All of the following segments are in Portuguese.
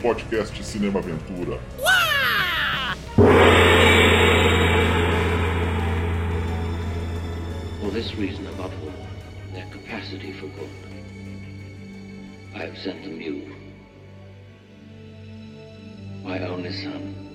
podcast Cinema Aventura. For this reason above all, their capacity for good, I have sent them you, my only son.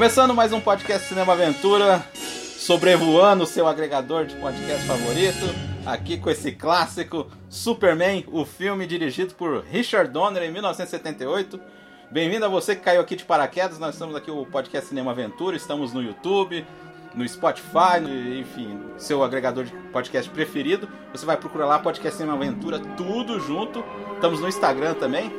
Começando mais um podcast Cinema Aventura, sobrevoando o seu agregador de podcast favorito, aqui com esse clássico Superman, o filme dirigido por Richard Donner em 1978. Bem-vindo a você que caiu aqui de paraquedas, nós estamos aqui o podcast Cinema Aventura, estamos no YouTube, no Spotify, enfim, seu agregador de podcast preferido. Você vai procurar lá podcast Cinema Aventura, tudo junto. Estamos no Instagram também.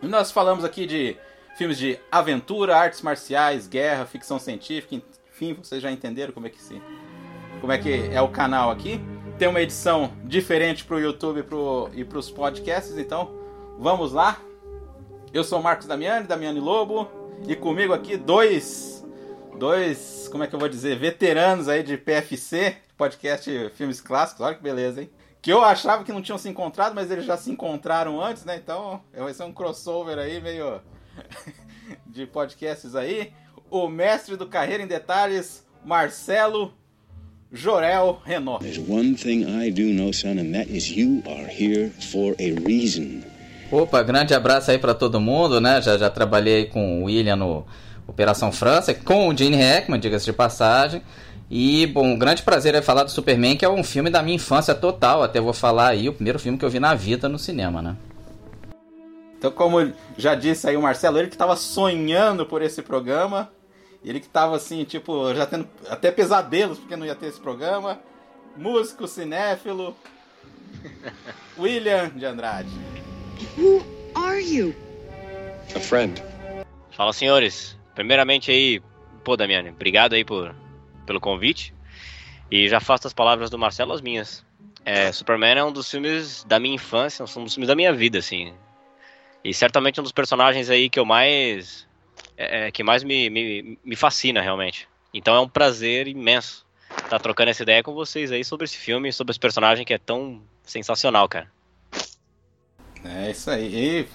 E nós falamos aqui de filmes de aventura, artes marciais, guerra, ficção científica, enfim, vocês já entenderam como é que se, como é que é o canal aqui. Tem uma edição diferente para o YouTube pro, e para os podcasts, então vamos lá. Eu sou o Marcos Damiani, Damiani Lobo, e comigo aqui dois, dois, como é que eu vou dizer, veteranos aí de PFC, podcast Filmes Clássicos. Olha que beleza, hein? Que eu achava que não tinham se encontrado, mas eles já se encontraram antes, né? Então vai ser um crossover aí meio de podcasts aí. O mestre do Carreira em Detalhes, Marcelo Jorel Renó. There's one thing I do know, son, and that is you are here for a reason. Opa, grande abraço aí para todo mundo, né? Já, já trabalhei com o William no Operação França, com o Gene Hackman, diga-se de passagem. E, bom, um grande prazer é falar do Superman, que é um filme da minha infância total. Até vou falar aí, o primeiro filme que eu vi na vida no cinema, né? Então, como já disse aí o Marcelo, ele que estava sonhando por esse programa, ele que estava assim, tipo, já tendo até pesadelos porque não ia ter esse programa. Músico, cinéfilo, William de Andrade. Who are you? A friend. Fala, senhores. Primeiramente aí, pô, Damiani, obrigado aí por, pelo convite. E já faço as palavras do Marcelo as minhas. É, Superman é um dos filmes da minha infância, um dos filmes da minha vida, assim. E certamente um dos personagens aí que eu mais. É, que mais me, me, me fascina, realmente. Então é um prazer imenso estar trocando essa ideia com vocês aí sobre esse filme e sobre esse personagem que é tão sensacional, cara. É isso aí. E,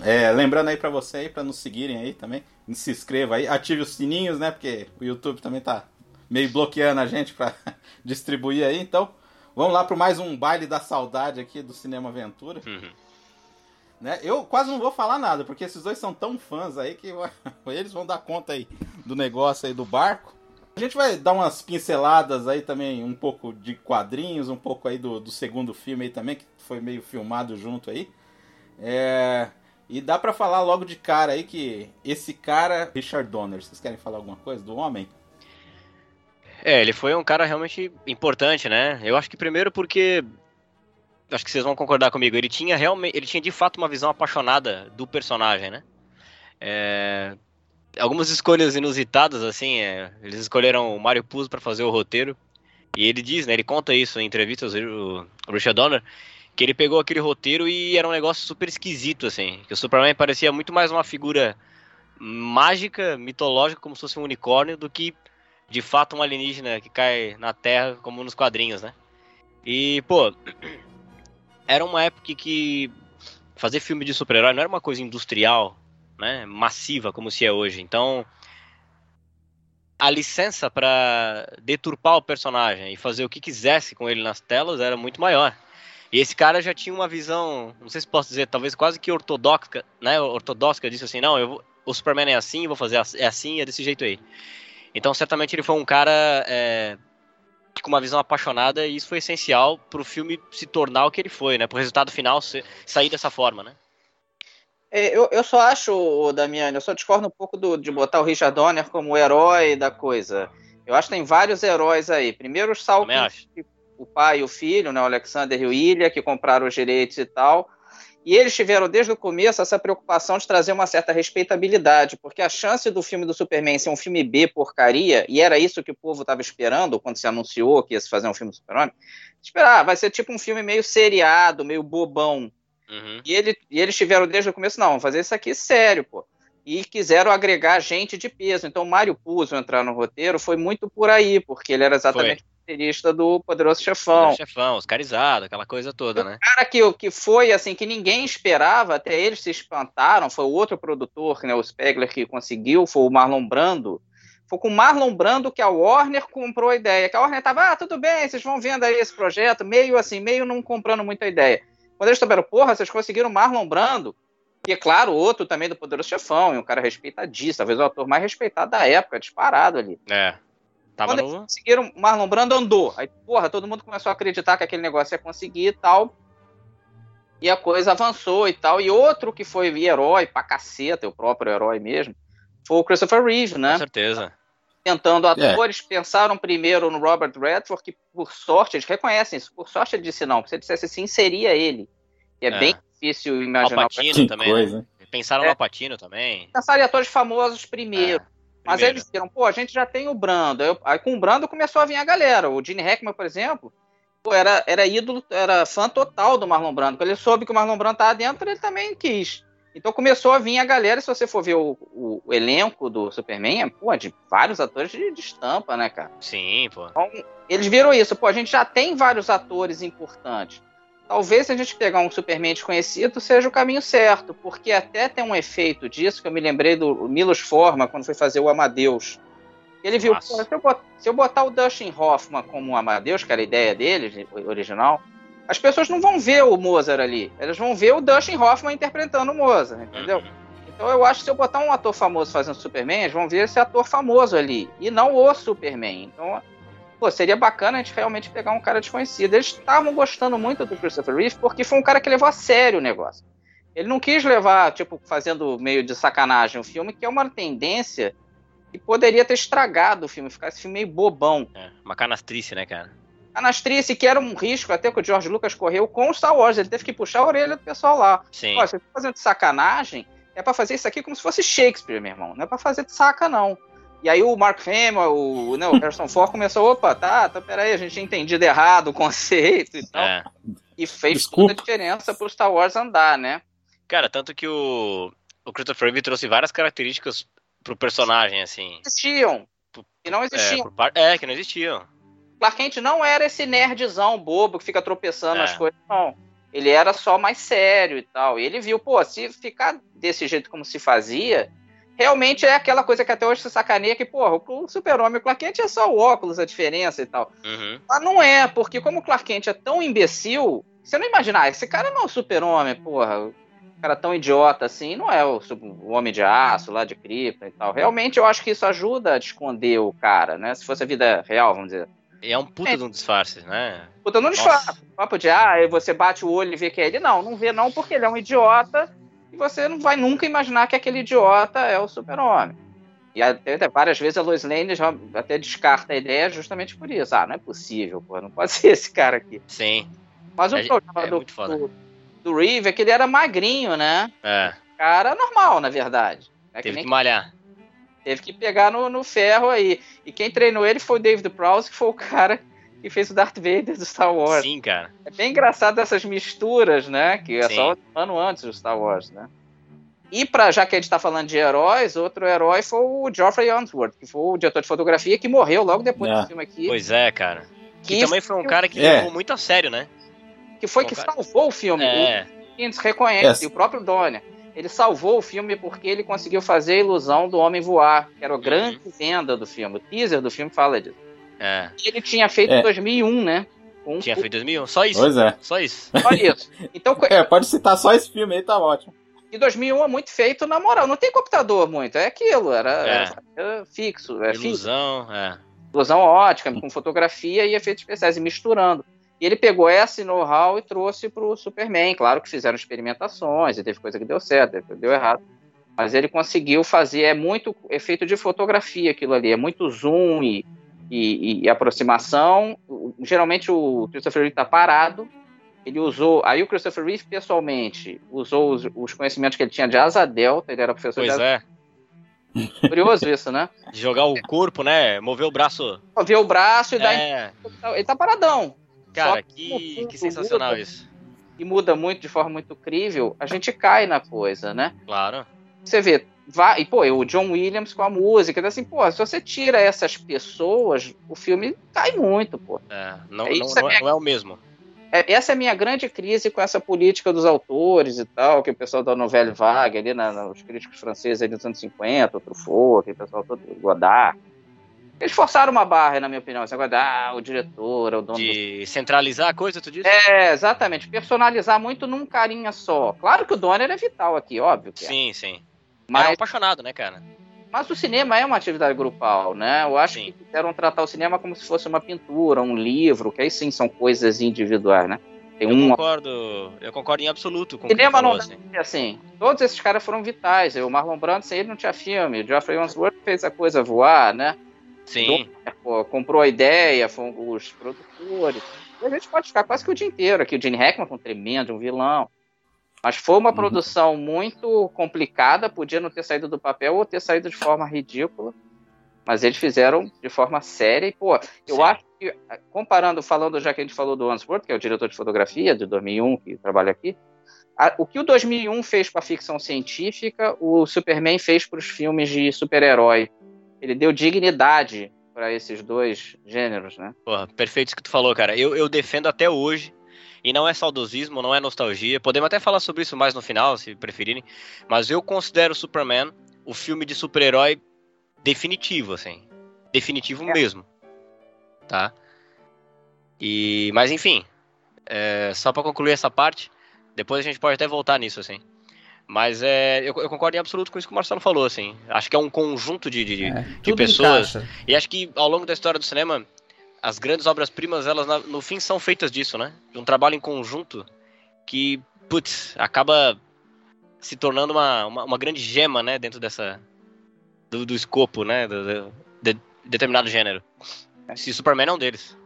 é, lembrando aí pra você aí, pra nos seguirem aí também, se inscreva aí, ative os sininhos, né? Porque o YouTube também tá meio bloqueando a gente pra distribuir aí. Então, vamos lá pro mais um baile da saudade aqui do Cinema Aventura. Uhum. Né? Eu quase não vou falar nada, porque esses dois são tão fãs aí que eles vão dar conta aí do negócio aí do barco. A gente vai dar umas pinceladas aí também, um pouco de quadrinhos, um pouco aí do, do segundo filme aí também, que foi meio filmado junto aí. É... E dá pra falar logo de cara aí que esse cara, Richard Donner, vocês querem falar alguma coisa do homem? É, ele foi um cara realmente importante, né? Eu acho que primeiro porque acho que vocês vão concordar comigo. Ele tinha realmente, ele tinha de fato uma visão apaixonada do personagem, né? É, algumas escolhas inusitadas, assim, é, eles escolheram o Mario Puzo para fazer o roteiro. E ele diz, né? Ele conta isso em entrevistas, o Richard Donner, que ele pegou aquele roteiro e era um negócio super esquisito, assim. Que o Superman parecia muito mais uma figura mágica, mitológica, como se fosse um unicórnio, do que de fato um alienígena que cai na Terra, como nos quadrinhos, né? E, pô, era uma época que fazer filme de super-herói não era uma coisa industrial, né, massiva como se é hoje. Então, a licença para deturpar o personagem e fazer o que quisesse com ele nas telas era muito maior. E esse cara já tinha uma visão, não sei se posso dizer, talvez quase que ortodoxa, né, ortodoxa, disse assim, não, eu o Superman é assim, vou fazer é assim, é desse jeito aí. Então, certamente ele foi um cara é, com uma visão apaixonada e isso foi essencial para o filme se tornar o que ele foi, né? Para o resultado final ser, sair dessa forma, né? É, eu, eu só acho, Damiano, eu só discordo um pouco do, de botar o Richard Donner como o herói da coisa. Eu acho que tem vários heróis aí. Primeiro os Salkins, o pai e o filho, né, o Alexander e o Ilha, que compraram os direitos e tal. E eles tiveram desde o começo essa preocupação de trazer uma certa respeitabilidade, porque a chance do filme do Superman ser um filme B porcaria, e era isso que o povo estava esperando quando se anunciou que ia se fazer um filme do Super-Homem, esperar, ah, vai ser tipo um filme meio seriado, meio bobão. Uhum. E, ele, e eles tiveram desde o começo, não, vamos fazer isso aqui sério, pô. e quiseram agregar gente de peso. Então, o Mário Puzo entrar no roteiro foi muito por aí, porque ele era exatamente roteirista do Poderoso Chefão. Poderoso Chefão, oscarizado, aquela coisa toda, né? O cara que, que foi, assim, que ninguém esperava, até eles se espantaram, foi o outro produtor, né, o Spegler, que conseguiu, foi o Marlon Brando. Foi com o Marlon Brando que a Warner comprou a ideia. Que a Warner tava, ah, tudo bem, vocês vão vendo aí esse projeto, meio assim, meio não comprando muita ideia. Quando eles souberam, porra, vocês conseguiram Marlon Brando, e é claro, outro também do Poderoso Chefão, e um cara respeitadíssimo, talvez o ator mais respeitado da época, disparado ali. É. Tava Quando no... eles conseguiram, Marlon Brando andou. Aí, porra, todo mundo começou a acreditar que aquele negócio ia conseguir e tal. E a coisa avançou e tal. E outro que foi herói pra caceta, o próprio herói mesmo, foi o Christopher Reeve, né? Com certeza. Tentando atores, é. pensaram primeiro no Robert Redford, que por sorte, eles reconhecem isso, por sorte ele disse não, se ele dissesse sim, seria ele. E é, é. bem difícil imaginar. Alpatino também, né? coisa. né? Pensaram é. no Alpatino também. Pensaram em atores famosos primeiro. É. Mas Primeiro. eles disseram, pô, a gente já tem o Brando. Aí, aí, com o Brando começou a vir a galera. O Gene Hackman, por exemplo, pô, era, era ídolo, era fã total do Marlon Brando. Quando ele soube que o Marlon Brando estava dentro, ele também quis. Então começou a vir a galera, se você for ver o, o, o elenco do Superman, é, pô, de vários atores de, de estampa, né, cara? Sim, pô. Então, eles viram isso, pô, a gente já tem vários atores importantes talvez se a gente pegar um Superman desconhecido seja o caminho certo, porque até tem um efeito disso que eu me lembrei do Milos Forma quando foi fazer o Amadeus. Ele viu, se, eu botar, se eu botar o Dustin Hoffman como o Amadeus, que era a ideia dele, original, as pessoas não vão ver o Mozart ali, elas vão ver o Dustin Hoffman interpretando o Mozart, entendeu? Uhum. Então eu acho que se eu botar um ator famoso fazendo Superman, eles vão ver esse ator famoso ali, e não o Superman. Então pô, seria bacana a gente realmente pegar um cara desconhecido. Eles estavam gostando muito do Christopher Reeve porque foi um cara que levou a sério o negócio. Ele não quis levar, tipo, fazendo meio de sacanagem o filme, que é uma tendência que poderia ter estragado o filme, ficar esse filme meio bobão. É, uma canastrice, né, cara? Canastrice, que era um risco até que o George Lucas correu com o Star Wars. Ele teve que puxar a orelha do pessoal lá. Sim. Pô, você tá fazendo de sacanagem, é para fazer isso aqui como se fosse Shakespeare, meu irmão. Não é para fazer de saca, não. E aí o Mark Hamill, o, né, o Harrison Ford começou, opa, tá, tá, peraí, a gente tinha entendido errado o conceito e tal. É. E fez Desculpa. toda a diferença pro Star Wars andar, né? Cara, tanto que o, o Christopher Reeve trouxe várias características pro personagem, assim. Existiam. Que não existiam. É, é, que não existiam. Clark Kent não era esse nerdzão bobo que fica tropeçando é. nas coisas, não. Ele era só mais sério e tal. E ele viu, pô, se ficar desse jeito como se fazia, realmente é aquela coisa que até hoje se sacaneia que, porra, o super-homem e o Clark Kent é só o óculos, a diferença e tal. Uhum. Mas não é, porque como o Clark Kent é tão imbecil, você não imaginar, esse cara não é o super-homem, porra, o cara tão idiota assim, não é o, o Homem de Aço lá de Krypton e tal. Realmente eu acho que isso ajuda a esconder o cara, né? Se fosse a vida real, vamos dizer. E é um puta é. de um disfarce, né? Puta de um disfarce. Papo de, ah, você bate o olho e vê que é ele. Não, não vê não, porque ele é um idiota e você não vai nunca imaginar que aquele idiota é o super-homem. E até, até, várias vezes a Lois Lane já até descarta a ideia justamente por isso. Ah, não é possível, pô, não pode ser esse cara aqui. Sim. Mas o é, problema é do, do, do, Reeve é que ele era magrinho, né? É. Cara normal, na verdade. É Teve que, que malhar. Teve que pegar no, no ferro aí. E quem treinou ele foi o David Prowse, que foi o cara que fez o Darth Vader do Star Wars. Sim, cara. É bem engraçado essas misturas, né? Que é Sim. só um ano antes do Star Wars, né? E para já que a gente está falando de heróis, outro herói foi o Geoffrey Unsworth, que foi o diretor de fotografia que morreu logo depois é. do filme aqui. Pois é, cara. Que, que também foi um cara que é. levou muito a sério, né? Que foi, que cara... salvou o filme. É. O reconhece, é. o próprio Donner. Ele salvou o filme porque ele conseguiu fazer a ilusão do homem voar, que era a grande uhum. venda do filme. O teaser do filme fala disso. É. Ele tinha feito em é. 2001, né? Um tinha feito em 2001, só isso. Pois é. Só isso. Só isso. Então, é, pode citar só esse filme aí, tá ótimo. E 2001 é muito feito na moral. Não tem computador muito, é aquilo, era, é. era fixo. É Ilusão, fixo. é. Ilusão ótica, com fotografia e efeitos especiais, e misturando. E ele pegou esse know-how e trouxe pro Superman. Claro que fizeram experimentações, e teve coisa que deu certo, deu errado. Mas ele conseguiu fazer, é muito efeito de fotografia aquilo ali, é muito zoom e e, e, aproximação. Geralmente o Christopher Reeve está parado. Ele usou. Aí o Christopher Reeve, pessoalmente, usou os, os, conhecimentos que ele tinha de asa delta. Ele era professor pois de asa... é. Curioso isso, né? De jogar o corpo, né? Mover o braço. Mover o braço e é. dar. Ele tá paradão. Cara, que, fundo, que sensacional muda, isso. E muda muito de forma muito crível. A gente cai na coisa, né? Claro. Você vê, vai, e pô, o John Williams com a música, então, assim, pô, se você tira essas pessoas, o filme cai muito, pô. É, não, é, não, não, é, não é o mesmo. É, essa é a minha grande crise com essa política dos autores e tal, que o pessoal da novela vague ali, na, na, os críticos franceses ali nos anos 50, o Truffaut, o pessoal todo, Godard. Eles forçaram uma barra, na minha opinião. Esse negócio ah, o diretor, o dono. De do... centralizar a coisa, tu disse? É, exatamente. Personalizar muito num carinha só. Claro que o Donner é vital aqui, óbvio. sim, é. sim. Mas... É um apaixonado, né, cara? Mas o cinema é uma atividade grupal, né? Eu acho sim. que quiseram tratar o cinema como se fosse uma pintura, um livro, que aí sim são coisas individuais, né? Tem eu concordo, eu concordo em absoluto com o cinema não assim. assim. Todos esses caras foram vitais. O Marlon Brando, sem ele não tinha filme. O Geoffrey Unsworth fez a coisa voar, né? Sim. Comprou a ideia, foram os produtores. E a gente pode ficar quase que o dia inteiro aqui. O Gene Hackman foi um tremendo, um vilão. Mas foi uma uhum. produção muito complicada, podia não ter saído do papel ou ter saído de forma ridícula. Mas eles fizeram de forma séria. E, pô, eu Sim. acho que, comparando, falando já que a gente falou do Answorth, que é o diretor de fotografia de 2001, que trabalha aqui, a, o que o 2001 fez para a ficção científica, o Superman fez para os filmes de super-herói. Ele deu dignidade para esses dois gêneros, né? Porra, perfeito isso que tu falou, cara. Eu, eu defendo até hoje e não é saudosismo, não é nostalgia. Podemos até falar sobre isso mais no final, se preferirem. Mas eu considero Superman o filme de super-herói definitivo, assim. Definitivo é. mesmo. Tá? E, mas enfim, é, só para concluir essa parte, depois a gente pode até voltar nisso, assim. Mas é, eu, eu, concordo em absoluto com isso que o Marcelo falou, assim. Acho que é um conjunto de, de, é, de pessoas. Encaixa. E acho que ao longo da história do cinema, as grandes obras-primas, elas no fim são feitas disso, né? De um trabalho em conjunto que, putz, acaba se tornando uma, uma, uma grande gema, né? Dentro dessa. do, do escopo, né? Do, do, de determinado gênero. Se Superman é um deles.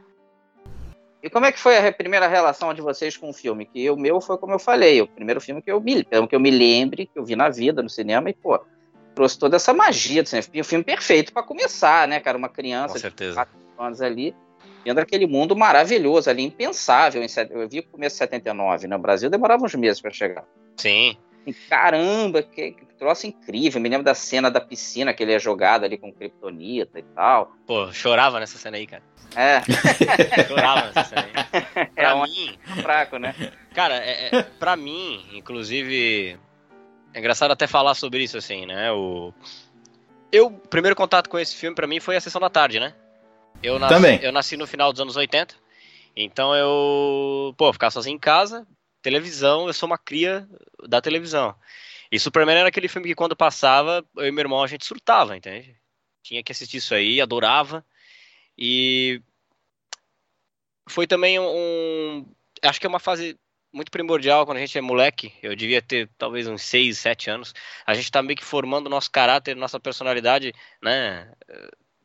E como é que foi a primeira relação de vocês com o filme? Que o meu foi como eu falei, o primeiro filme que eu me, que eu me lembre, que eu vi na vida, no cinema, e, pô, trouxe toda essa magia do cinema. Um filme perfeito para começar, né, cara? Uma criança de 4 anos ali vendo aquele mundo maravilhoso ali, impensável. Eu vi o começo de 79, no Brasil demorava uns meses para chegar. Sim. caramba, que, que troço incrível. Eu me lembro da cena da piscina que ele é jogado ali com kryptonita e tal. Pô, chorava nessa cena aí, cara. É. chorava nessa cena aí. Pra é mim. Fraco, né? Cara, é, é, pra mim, inclusive. É engraçado até falar sobre isso, assim, né? O. Eu, o primeiro contato com esse filme, para mim, foi a sessão da tarde, né? Eu nasci, Também. Eu nasci no final dos anos 80. Então eu, pô, ficava sozinho em casa, televisão, eu sou uma cria da televisão. E Superman era aquele filme que quando passava, eu e meu irmão a gente surtava, entende? Tinha que assistir isso aí, adorava. E foi também um, acho que é uma fase muito primordial quando a gente é moleque. Eu devia ter talvez uns 6, 7 anos. A gente tá meio que formando nosso caráter, nossa personalidade, né?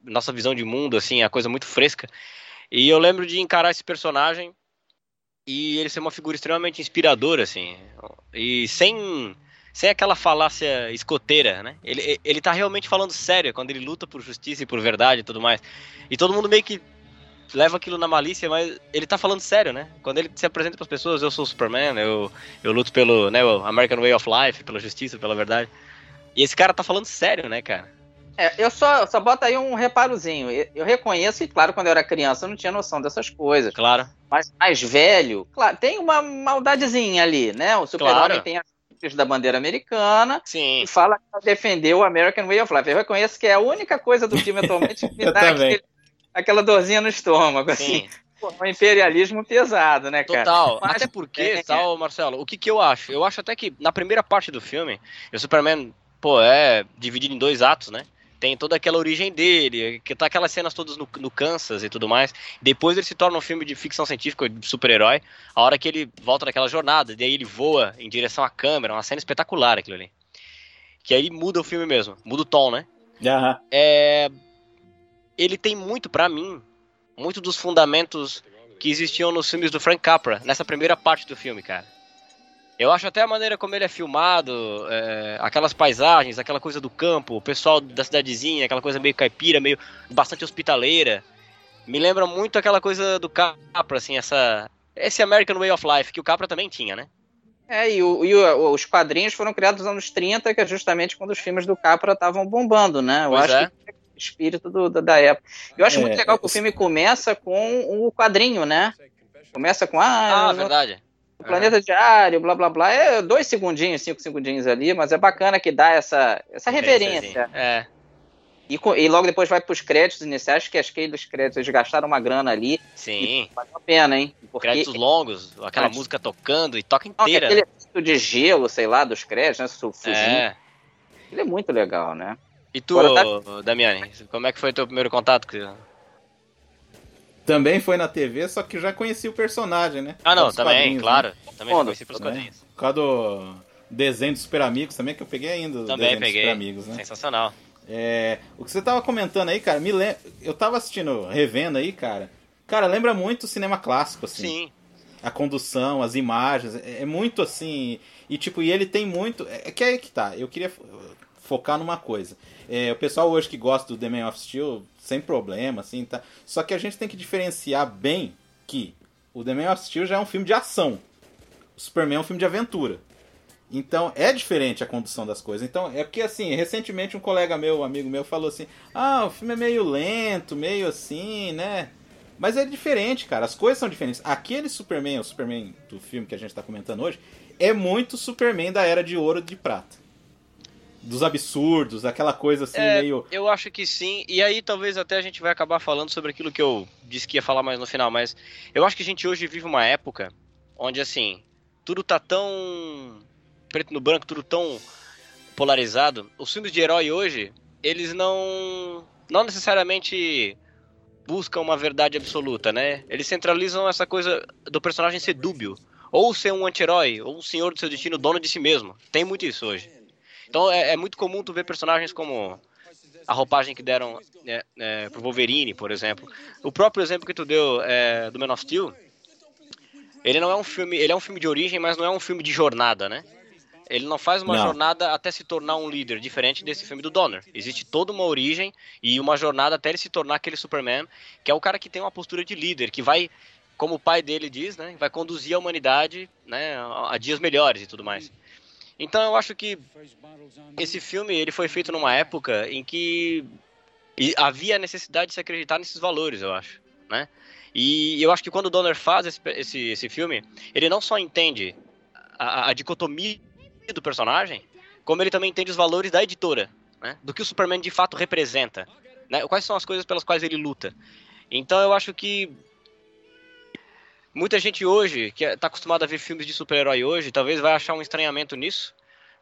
Nossa visão de mundo, assim, a coisa muito fresca. E eu lembro de encarar esse personagem e ele ser uma figura extremamente inspiradora, assim, e sem sem aquela falácia escoteira, né? Ele, ele tá realmente falando sério quando ele luta por justiça e por verdade e tudo mais. E todo mundo meio que leva aquilo na malícia, mas ele tá falando sério, né? Quando ele se apresenta para as pessoas, eu sou Superman, eu, eu luto pelo, né, American Way of Life, pela justiça, pela verdade. E esse cara tá falando sério, né, cara? É, eu só, só boto aí um reparozinho. Eu, eu reconheço que, claro, quando eu era criança eu não tinha noção dessas coisas. Claro. Mas mais velho, claro, tem uma maldadezinha ali, né? O super-homem claro. tem as da bandeira americana Sim. e fala que defendeu o American Way of Life. Eu reconheço que é a única coisa do filme atualmente que me dá aquele, aquela dorzinha no estômago, assim. um imperialismo pesado, né, cara? Total. Mas, até porque, é, tal, Marcelo, o que, que eu acho? Eu acho até que na primeira parte do filme, o Superman, pô, é dividido em dois atos, né? Tem toda aquela origem dele, que tá aquelas cenas todas no, no Kansas e tudo mais. Depois ele se torna um filme de ficção científica, de super-herói, a hora que ele volta daquela jornada, e aí ele voa em direção à câmera, uma cena espetacular aquilo ali. Que aí muda o filme mesmo, muda o tom, né? Uhum. É... Ele tem muito, para mim, muito dos fundamentos que existiam nos filmes do Frank Capra, nessa primeira parte do filme, cara. Eu acho até a maneira como ele é filmado, é, aquelas paisagens, aquela coisa do campo, o pessoal da cidadezinha, aquela coisa meio caipira, meio bastante hospitaleira. Me lembra muito aquela coisa do Capra, assim, essa esse American Way of Life que o Capra também tinha, né? É, e, o, e o, os quadrinhos foram criados nos anos 30, que é justamente quando os filmes do Capra estavam bombando, né? Eu Pois acho é. que é o espírito do- da, da época. Eu acho É, muito legal que o filme começa com o quadrinho, né? Começa com ah, Ah, no- verdade. O planeta diário, blá blá blá. É dois segundinhos, cinco segundinhos ali, mas é bacana que dá essa, essa reverência. É. E, e logo depois vai pros créditos iniciais, que acho que aqueles créditos eles gastaram uma grana ali. Sim. Valeu a pena, hein? Porque Créditos longos, aquela Créditos. música tocando e toca Não, inteira. aquele efeito de gelo, sei lá, dos créditos, né? Fugindo. É. Ele é muito legal, né? E tu, Agora Damiani, como é que foi o teu primeiro contato? com- Também foi na TV, só que já conheci o personagem, né? Ah, não, também, quadrinhos, claro. né? Também Quando? conheci pelos Também. quadrinhos. Por causa do desenho dos Super Amigos também, que eu peguei ainda. Também peguei. Super Amigos, né? Sensacional. É, o que você tava comentando aí, cara, me lem... eu tava assistindo, revendo aí, cara. Cara, lembra muito o cinema clássico, assim. Sim. A condução, as imagens, é, é muito assim. E tipo, e ele tem muito. É é que aí que tá. Eu queria fo- focar numa coisa. É, o pessoal hoje que gosta do The Man of Steel, sem problema, assim, tá. Só que a gente tem que diferenciar bem que o The Man of Steel já é um filme de ação. O Superman é um filme de aventura. Então é diferente a condução das coisas. Então é porque assim, recentemente um colega meu, um amigo meu, falou assim: Ah, o filme é meio lento, meio assim, né? Mas é diferente, cara. As coisas são diferentes. Aquele Superman, o Superman do filme que a gente tá comentando hoje, é muito Superman da era de ouro e de prata. Dos absurdos, aquela coisa assim, É, meio. Eu acho que sim, e aí talvez até a gente vai acabar falando sobre aquilo que eu disse que ia falar mais no final, mas eu acho que a gente hoje vive uma época onde assim, tudo tá tão preto no branco, tudo tão polarizado. Os filmes de herói hoje, eles não não necessariamente buscam uma verdade absoluta, né? Eles centralizam essa coisa do personagem ser dúbio, ou ser um anti-herói, ou um senhor do seu destino, dono de si mesmo. Tem muito isso hoje. Então é, é muito comum tu ver personagens como a roupagem que deram é, é, pro Wolverine, por exemplo. O próprio exemplo que tu deu é, do Man of Steel, ele não é um filme, ele é um filme de origem, mas não é um filme de jornada, né? Ele não faz uma Não. jornada até se tornar um líder, diferente desse filme do Donner. Existe toda uma origem e uma jornada até ele se tornar aquele Superman, que é o cara que tem uma postura de líder, que vai, como o pai dele diz, né, vai conduzir a humanidade, né, a a dias melhores e tudo mais. Então eu acho que esse filme ele foi feito numa época em que havia necessidade de se acreditar nesses valores, eu acho, né? E eu acho que quando o Donner faz esse, esse, esse filme, ele não só entende a, a dicotomia do personagem, como ele também entende os valores da editora, né? Do que o Superman de fato representa, né? Quais são as coisas pelas quais ele luta. Então eu acho que muita gente hoje, que está acostumada a ver filmes de super-herói hoje, talvez vai achar um estranhamento nisso,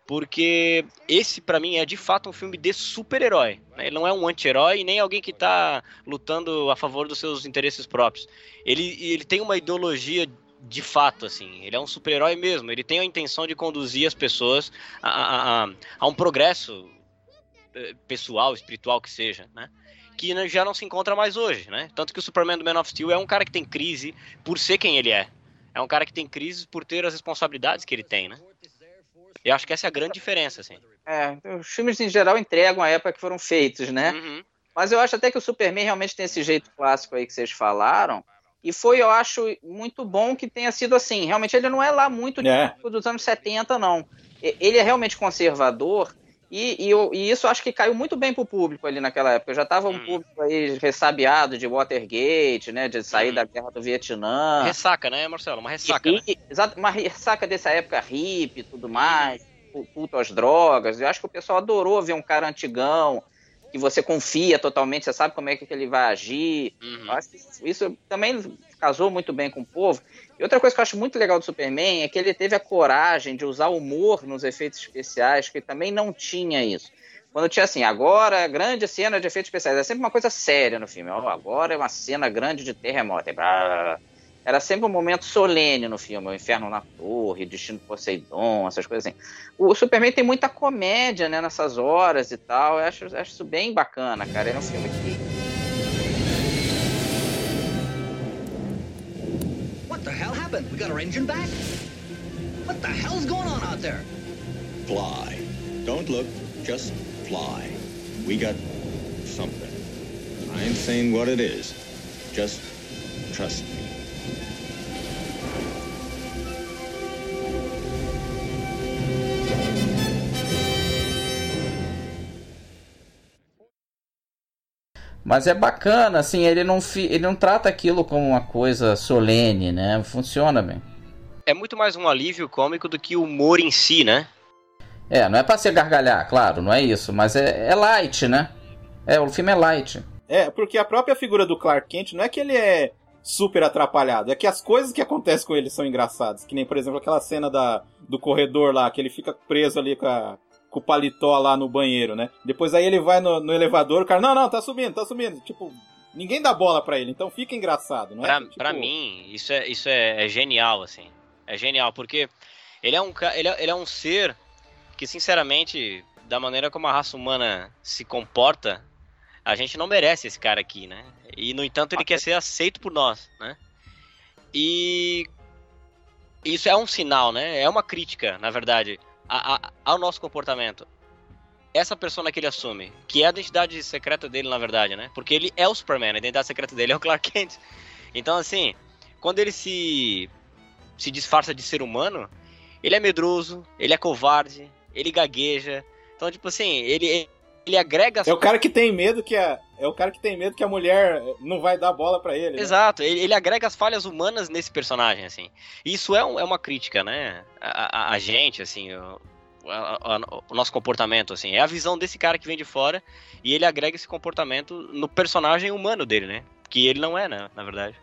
porque esse pra mim é de fato um filme de super-herói. né? Ele não é um anti-herói nem alguém que tá lutando a favor dos seus interesses próprios. Ele, ele tem uma ideologia de fato, assim. Ele é um super-herói mesmo. Ele tem a intenção de conduzir as pessoas a, a, a, a um progresso eh, pessoal, espiritual que seja, né? Que né, já não se encontra mais hoje, né? Tanto que o Superman do Man of Steel é um cara que tem crise por ser quem ele é. É um cara que tem crise por ter as responsabilidades que ele tem, né? Eu acho que essa é a grande diferença, assim. É, os filmes em geral entregam a época que foram feitos, né? Uhum. Mas eu acho até que o Superman realmente tem esse jeito clássico aí que vocês falaram. E foi, eu acho, muito bom que tenha sido assim. Realmente ele não é lá muito É. dos anos 70, não. Ele é realmente conservador. E, e eu- e isso eu acho que caiu muito bem pro público ali naquela época. Já tava um Hum. público aí ressabiado de Watergate, né? De sair Hum. da guerra do Vietnã. Ressaca, né, Marcelo? Uma ressaca, né? E- Exato, uma ressaca dessa época hippie e tudo mais, cu- culto às drogas. Eu acho que o pessoal adorou ver um cara antigão, que você confia totalmente, você sabe como é que ele vai agir. Uhum. Eu acho que isso também casou muito bem com o povo. E outra coisa que eu acho muito legal do Superman é que ele teve a coragem de usar humor nos efeitos especiais, que também não tinha isso. Quando tinha assim, agora grande cena de efeitos especiais, é sempre uma coisa séria no filme. Ó, agora é uma cena grande de terremoto. Era sempre um momento solene no filme, o Inferno na Torre, Destino de Poseidon, essas coisas assim. O Superman tem muita comédia, né, nessas horas e tal. Eu acho, acho isso bem bacana, cara. É um filme que happened? We got our engine back? What the hell's going on out there? Fly. Don't look, just fly. We got something. I ain't saying what it is. Just trust me. Mas é bacana, assim, ele não, fi, ele não trata aquilo como uma coisa solene, né? Funciona bem. É muito mais um alívio cômico do que o humor em si, né? É, não é pra se gargalhar, claro, não é isso, mas é, é light, né? É, o filme é light. É, porque a própria figura do Clark Kent não é que ele é super atrapalhado, é que as coisas que acontecem com ele são engraçadas. Que nem, por exemplo, aquela cena da, do corredor lá, que ele fica preso ali com, a, com o paletó lá no banheiro, né? Depois aí ele vai no, no, elevador, o cara, não, não, tá subindo, tá subindo. Tipo, ninguém dá bola para ele, então fica engraçado, não pra, é? Tipo... Pra mim, isso, é, isso é, é, genial, assim. É genial, porque ele é um, ele é, ele é um ser que, sinceramente, da maneira como a raça humana se comporta, a gente não merece esse cara aqui, né? E, no entanto, ele quer ser aceito por nós, né? E isso é um sinal, né? É uma crítica, na verdade, a, a, ao nosso comportamento. Essa persona que ele assume, que é a identidade secreta dele, na verdade, né? Porque ele é o Superman, a identidade secreta dele é o Clark Kent. Então, assim, quando ele se, se disfarça de ser humano, ele é medroso, ele é covarde, ele gagueja. Então, tipo assim, ele, ele agrega. É o cara que tem medo que a. É o cara que tem medo que a mulher não vai dar bola para ele. Né? Exato, ele, ele, agrega as falhas humanas nesse personagem, assim. E isso é, um, é uma crítica, né? A, a, a gente, assim, o, a, o, nosso comportamento, assim. É a visão desse cara que vem de fora e ele agrega esse comportamento no personagem humano dele, né? Que ele não é, né? Na verdade.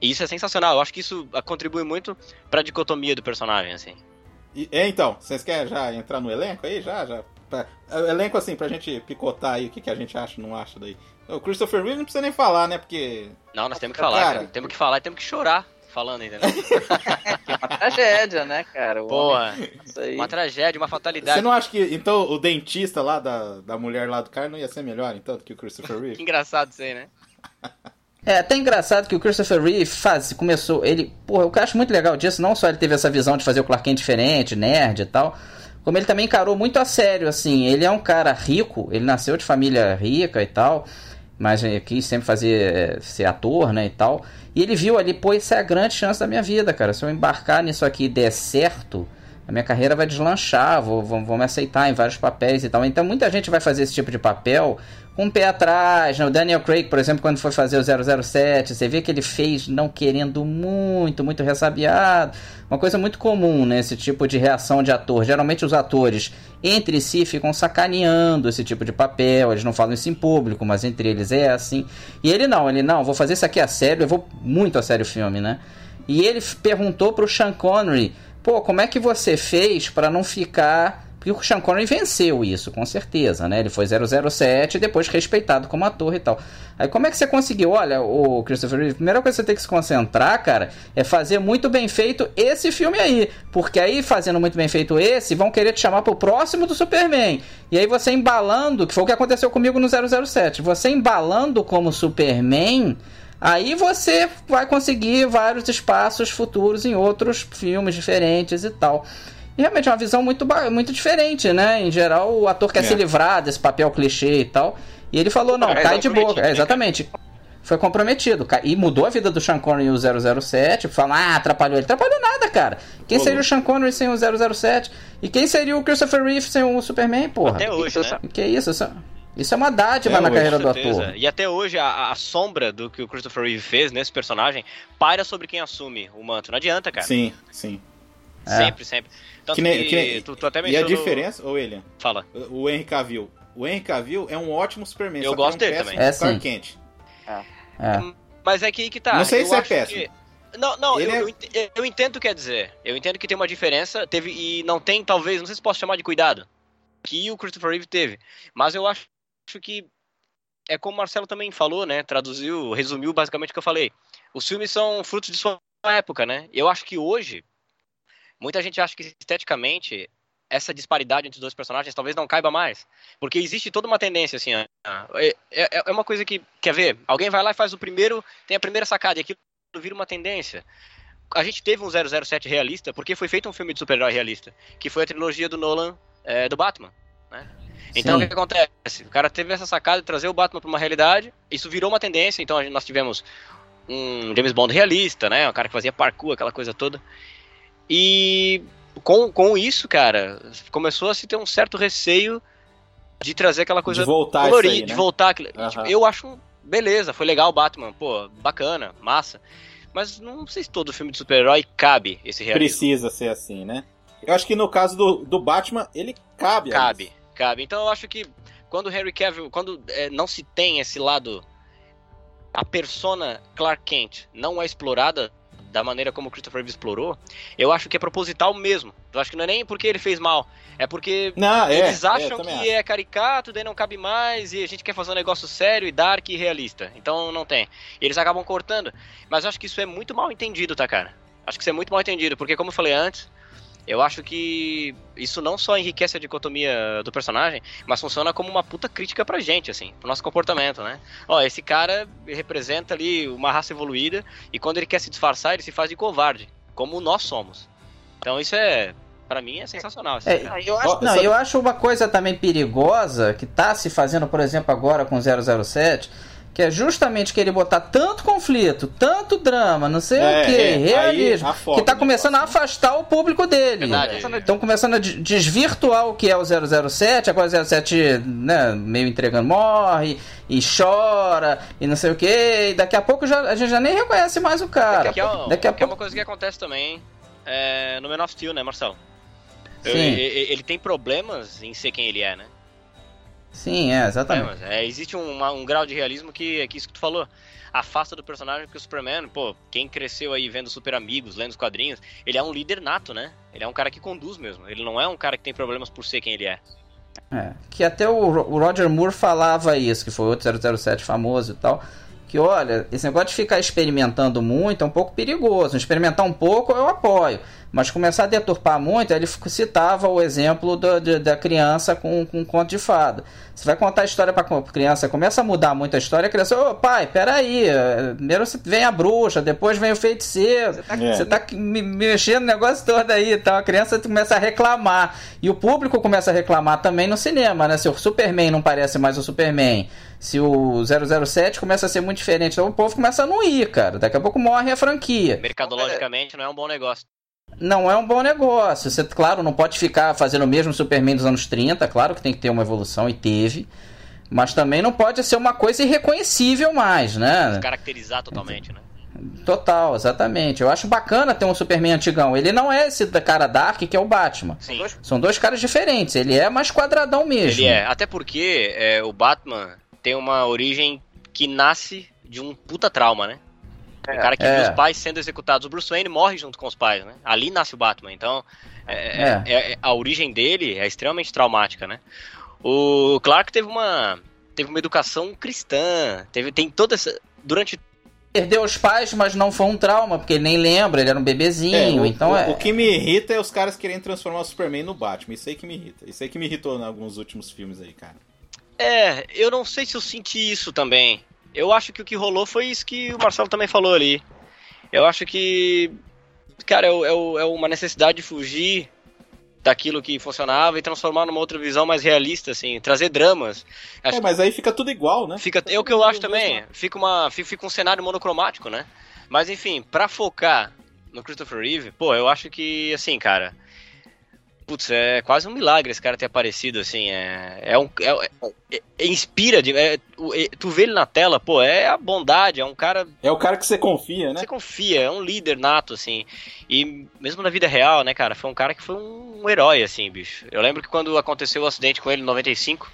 E isso é sensacional. Eu acho que isso contribui muito pra dicotomia do personagem, assim. E, é, então, vocês querem já entrar no elenco aí? Já, já Pra, é, elenco assim, pra gente picotar aí o que, que a gente acha não acha daí. O Christopher Reeve não precisa nem falar, né? Porque. Não, nós temos que falar, cara. Temos que falar e temos que chorar falando, entendeu? é uma tragédia, né, cara? Boa. Uma tragédia, uma fatalidade. Você não acha que, então, o dentista lá da, da mulher lá do cara não ia ser melhor, então, do que o Christopher Reeve? que engraçado isso aí, né? É até engraçado que o Christopher Reeve faz, começou, ele, porra, eu acho muito legal disso, não só ele teve essa visão de fazer o Clark Kent diferente, nerd e tal, como ele também encarou muito a sério, assim. Ele é um cara rico, ele nasceu de família rica e tal, mas quis sempre fazer eh, ser ator, né, e tal. E ele viu ali, pô, isso é a grande chance da minha vida, cara. Se eu embarcar nisso aqui e der certo, a minha carreira vai deslanchar, vou, vou me aceitar em vários papéis e tal. Então muita gente vai fazer esse tipo de papel com um pé atrás. Né? O Daniel Craig, por exemplo, quando foi fazer o 007, você vê que ele fez não querendo muito, muito ressabiado. Uma coisa muito comum, né? Esse tipo de reação de ator. Geralmente os atores entre si ficam sacaneando esse tipo de papel. Eles não falam isso em público, mas entre eles é assim. E ele não, ele não, vou fazer isso aqui a sério, eu vou muito a sério o filme, né? E ele perguntou pro Sean Connery, pô, como é que você fez para não ficar e o Sean Connery venceu isso, com certeza, né? Ele foi 007 e depois respeitado como ator e tal. Aí como é que você conseguiu? Olha, o Christopher Reeve, a primeira coisa que você tem que se concentrar, cara, é fazer muito bem feito esse filme aí. Porque aí, fazendo muito bem feito esse, vão querer te chamar pro próximo do Superman. E aí você embalando, que foi o que aconteceu comigo no 007, você embalando como Superman... Aí você vai conseguir vários espaços futuros em outros filmes diferentes e tal. E realmente é uma visão muito, muito diferente, né? Em geral, o ator quer é. se livrar desse papel clichê e tal. E ele falou, não, é, cai de boa. É, exatamente. Foi comprometido. E mudou a vida do Sean Connery e o 007. Falar, ah, atrapalhou ele. Atrapalhou nada, cara. Quem seria o Sean Connery sem o 007? E quem seria o Christopher Reeve sem o Superman, porra? Até hoje, né? Que isso? Isso, isso é uma dádiva é, na carreira do ator. E até hoje, a, a, sombra do que o Christopher Reeve fez nesse personagem paira sobre quem assume o manto. Não adianta, cara. Sim, sim. Sempre, é. sempre. Tanto que, nem, que, que nem, tu, tu até E a diferença, ô William? Fala. O Henry Cavill. O Henry Cavill é um ótimo Superman. Eu gosto é um dele também. É sim. Quente. É. é. Mas é que aí que tá. Não sei eu se é péssimo. Que... Não, não, eu, é... eu, entendo o que quer dizer. Eu entendo que tem uma diferença, teve e não tem, talvez, não sei se posso chamar de cuidado, que o Christopher Reeve teve. Mas eu acho que é como o Marcelo também falou, né? Traduziu, resumiu basicamente o que eu falei. Os filmes são frutos de sua época, né? Eu acho que hoje Muita gente acha que esteticamente essa disparidade entre os dois personagens talvez não caiba mais. Porque existe toda uma tendência, assim. É, é, é, uma coisa que. Quer ver? Alguém vai lá e faz o primeiro, tem a primeira sacada, e aquilo vira uma tendência. A gente teve um 007 realista porque foi feito um filme de super-herói realista, que foi a trilogia do Nolan é, do Batman. Né? Então Sim. o que acontece? O cara teve essa sacada de trazer o Batman para uma realidade, isso virou uma tendência, então nós tivemos um James Bond realista, né? Um cara que fazia parkour, aquela coisa toda. E com, com isso, cara, começou a se ter um certo receio de trazer aquela coisa De voltar colorida, aí, né? de voltar. aquilo- Aham. tipo, eu acho, beleza, foi legal o Batman, pô, bacana, massa. Mas não sei se todo filme de super-herói cabe esse realismo. Precisa ser assim, né? Eu acho que no caso do, do Batman, ele cabe. Cabe. Cabe. Então eu acho que quando Henry Cavill, quando é, não se tem esse lado, a persona Clark Kent não é explorada da maneira como Christopher Reeve explorou, eu acho que é proposital mesmo. Eu acho que não é nem porque ele fez mal, é porque Não, é, eles é, acham também que acho. é caricato, daí não cabe mais, e a gente quer fazer um negócio sério e dark e realista. Então não tem. E eles acabam cortando. Mas eu acho que isso é muito mal entendido, tá, cara? Acho que isso é muito mal entendido, porque como eu falei antes, eu acho que isso não só enriquece a dicotomia do personagem, mas funciona como uma puta crítica pra gente, assim, pro nosso comportamento, né? Ó, esse cara representa ali uma raça evoluída, e quando ele quer se disfarçar, ele se faz de covarde, como nós somos. Então isso é, Pra mim é sensacional. essa É, série. eu acho, Não, eu acho uma coisa também perigosa que tá se fazendo, por exemplo, agora com 007, que é justamente querer botar tanto conflito, tanto drama, não sei É, o que, é, realismo, que tá começando a afastar o público dele. Estão começando a de- desvirtuar o que é o 007, agora o 07 né, meio entregando morre e chora e não sei o que, e daqui a pouco já, a gente já nem reconhece mais o cara. Que é, um- Daqui a que é pouco uma coisa que acontece também é, no Man of Steel, né, Marcelo? Ele- ele tem problemas em ser quem ele é, né? Sim, é, É, exatamente. mas, é, existe um, uma- um grau de realismo que é que isso que tu falou. Afasta do personagem que o Superman, pô, quem cresceu aí vendo Super Amigos, lendo os quadrinhos, ele é um líder nato, né? Ele é um cara que conduz mesmo. Ele não é um cara que tem problemas por ser quem ele é. É, que até o, o Roger Moore falava isso, que foi outro 007 famoso e tal. Que olha, esse negócio de ficar experimentando muito é um pouco perigoso. Experimentar um pouco eu apoio, mas começar a deturpar muito, ele citava o exemplo do- de- da criança com, com um conto de fada. Você vai contar a história pra co- criança, começa a mudar muito a história, a criança, ô pai, peraí, primeiro vem a bruxa, depois vem o feiticeiro, você tá, É. me, me mexendo no negócio todo aí e tal. A criança começa a reclamar. E o público começa a reclamar também no cinema, né? Se o Superman não parece mais o Superman, se o 007 começa a ser muito diferente, então o povo começa a não ir, cara. Daqui a pouco morre a franquia. Mercadologicamente não é um bom negócio. Não é um bom negócio. Você, claro, não pode ficar fazendo o mesmo Superman dos anos 30, claro que tem que ter uma evolução e teve. Mas também não pode ser uma coisa irreconhecível mais, né? Caracterizar totalmente, né? Total, exatamente. Eu acho bacana ter um Superman antigão. Ele não é esse da cara Dark que é o Batman. Sim. São dois caras diferentes. Ele é mais quadradão mesmo. Ele é. Até porque é, o Batman tem uma origem que nasce de um puta trauma, né? Um cara que É. viu os pais sendo executados. O Bruce Wayne morre junto com os pais, né? Ali nasce o Batman. Então, é- É. é- é- a origem dele é extremamente traumática, né? O Clark teve uma teve uma educação cristã, teve tem toda essa durante Perdeu os pais, mas não foi um trauma, porque ele nem lembra, ele era um bebezinho. É, o, então o, é. o que me irrita é os caras querendo transformar o Superman no Batman. Isso aí que me irrita. Isso aí que me irritou em alguns últimos filmes aí, cara. É, eu não sei se eu senti isso também. Eu acho que o que rolou foi isso que o Marcelo também falou ali. Eu acho que, cara, é, é é uma necessidade de fugir daquilo que funcionava e transformar numa outra visão mais realista, assim, trazer dramas. Acho É, mas aí fica tudo igual, né? Fica, é o que eu acho também. Fica, uma, fica, fica um cenário monocromático, né? Mas enfim, pra focar no Christopher Reeve, pô, eu acho que, assim, cara. Putz, é quase um milagre esse cara ter aparecido, assim. É, é um. É, é- é- inspira, de, é- é- tu vê ele na tela, pô, é a bondade, é um cara É o cara que você confia, né? você confia, é um líder nato, assim. E mesmo na vida real, né, cara, foi um cara que foi um, herói, assim, bicho. Eu lembro que quando aconteceu o acidente com ele em 95,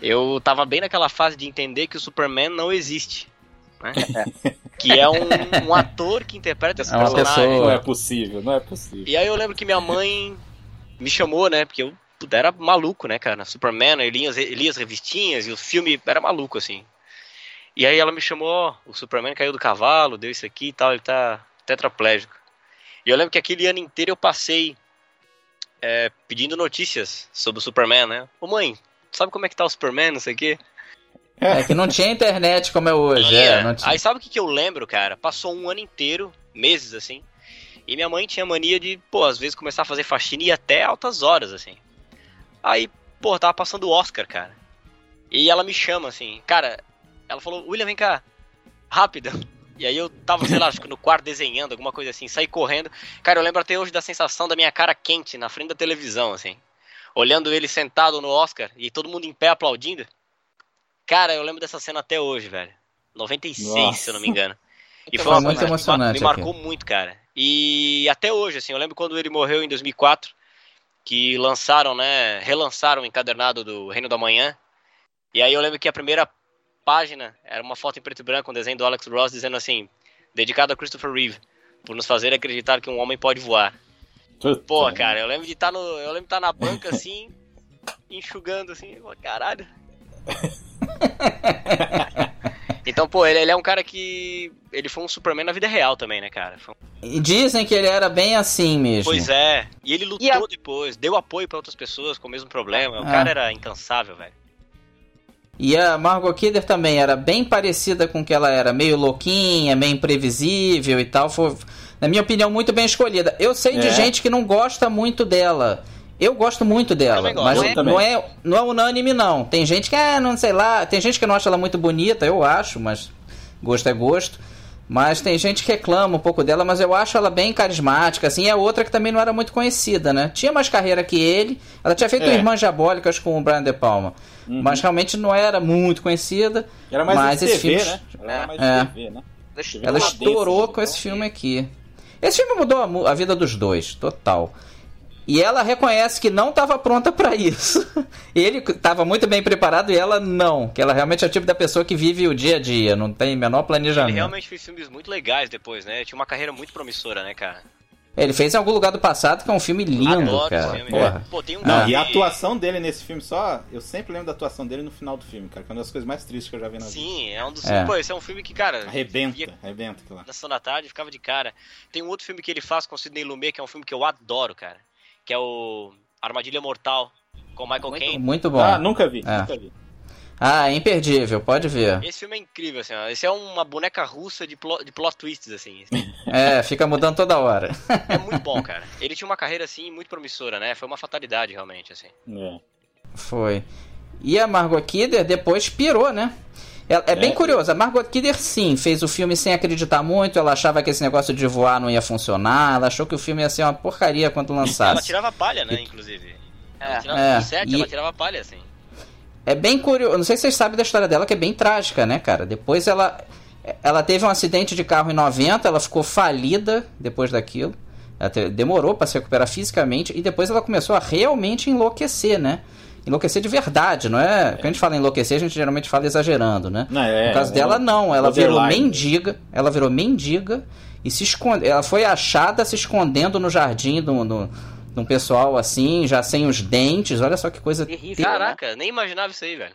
eu tava bem naquela fase de entender que o Superman não existe. Né? que é um, um ator que interpreta esse É uma personagem. pessoa. Não é possível, não é possível. E aí eu lembro que minha mãe me chamou, né? Porque eu era maluco, né, cara? Superman, eu lia, as- lia as revistinhas e o filme era maluco, assim. E aí ela me chamou, ó, o Superman caiu do cavalo, deu isso aqui e tal, ele tá tetraplégico. E eu lembro que aquele ano inteiro eu passei é, pedindo notícias sobre o Superman, né? Ô mãe, sabe como é que tá o Superman, não sei o quê? É que não tinha internet como é hoje. É, não tinha. Aí sabe o que, que eu lembro, cara? Passou um ano inteiro, meses assim, e minha mãe tinha mania de, pô, às vezes começar a fazer faxina e ir até altas horas, assim. Aí, pô, tava passando o Oscar, cara. E ela me chama, assim, cara, ela falou, William, vem cá, rápido. E aí eu tava, sei lá, acho que no quarto desenhando, alguma coisa assim, saí correndo. Cara, eu lembro até hoje da sensação da minha cara quente na frente da televisão, assim. olhando ele sentado no Oscar e todo mundo em pé aplaudindo. Cara, eu lembro dessa cena até hoje, velho. 96, Nossa. se eu não me engano. E foi, foi muito emocionante. Me marcou aqui. muito, cara. E até hoje, assim, eu lembro quando ele morreu em 2004, que lançaram, né, relançaram o encadernado do Reino da Manhã. E aí eu lembro que a primeira página era uma foto em preto e branco, um desenho do Alex Ross dizendo assim, dedicado a Christopher Reeve, por nos fazer acreditar que um homem pode voar. Pô, cara, eu lembro de estar tá no, eu lembro de estar tá na banca assim, enxugando assim, caralho. Então, pô, ele, ele, é um cara que. Ele foi um Superman na vida real também, né, cara? Um... E dizem que ele era bem assim mesmo. Pois é. E ele lutou e a... depois, deu apoio para outras pessoas com o mesmo problema. O é. cara era incansável, velho. E a Margot Kidder também era bem parecida com que ela era, meio louquinha, meio imprevisível e tal. Foi, na minha opinião, muito bem escolhida. Eu sei é. de gente que não gosta muito dela. Eu gosto muito dela, mas não é, não é unânime, não. Tem gente que, é, não sei lá, tem gente que não acha ela muito bonita, eu acho, mas gosto é gosto. Mas tem gente que reclama um pouco dela, mas eu acho ela bem carismática, assim. É outra que também não era muito conhecida, né? Tinha mais carreira que ele. Ela tinha feito é. Irmãs Diabólicas com o Brian De Palma. Uhum. Mas realmente não era muito conhecida. Era mais mas esse TV, filme... né? Ela, era mais é. TV, né? ela estourou com esse filme aqui. Esse filme mudou a, a vida dos dois, total. E ela reconhece que não estava pronta para isso. Ele estava muito bem preparado e ela não. Que ela realmente é o tipo da pessoa que vive o dia a dia, não tem menor planejamento. Ele realmente fez filmes muito legais depois, né? Tinha uma carreira muito promissora, né, cara? Ele fez em algum lugar do passado, que é um filme lindo, Adoro cara. Filme, Porra. Pô, tem um não, e a atuação dele nesse filme só. Eu sempre lembro da atuação dele no final do filme, cara. Que é uma das coisas mais tristes que eu já vi na Sim, vida. Sim, é um dos. É. Pô, esse é um filme que, cara. Arrebenta, via... arrebenta lá. Na sessão da tarde ficava de cara. Tem um outro filme que ele faz com o Sidney Lumet, que é um filme que eu adoro, cara que é o Armadilha Mortal, com Michael Caine. Muito bom. Ah, nunca vi, é. nunca vi. Ah, é imperdível, pode ver. Esse filme é incrível, assim, ó. Esse é uma boneca russa de, plot, de plot twists, assim. é, fica mudando toda hora. é muito bom, cara. Ele tinha uma carreira, assim, muito promissora, né? Foi uma fatalidade, realmente, assim. É. Foi. E a Margot Kidder depois pirou, né? É, é bem é. curioso. A Margot Kidder, sim, fez o filme sem acreditar muito. Ela achava que esse negócio de voar não ia funcionar. Ela achou que o filme ia ser uma porcaria quando lançasse. Ela tirava palha, né, inclusive. Ela tirava, é. set, e... ela tirava palha, assim. É bem curioso. Não sei se vocês sabem da história dela, que é bem trágica, né, cara? Depois ela. Ela teve um acidente de carro em 90, ela ficou falida depois daquilo. Ela demorou para se recuperar fisicamente e depois ela começou a realmente enlouquecer, né? Enlouquecer de verdade, não é? Quando a gente fala enlouquecer, a gente geralmente fala exagerando, né? Não, é, no caso é, dela, não. Ela virou mendiga. Ela virou mendiga e se esconde. Ela foi achada se escondendo no jardim do, do, de um pessoal assim, já sem os dentes. Olha só que coisa. Terrível, Caraca, nem imaginava isso aí, velho.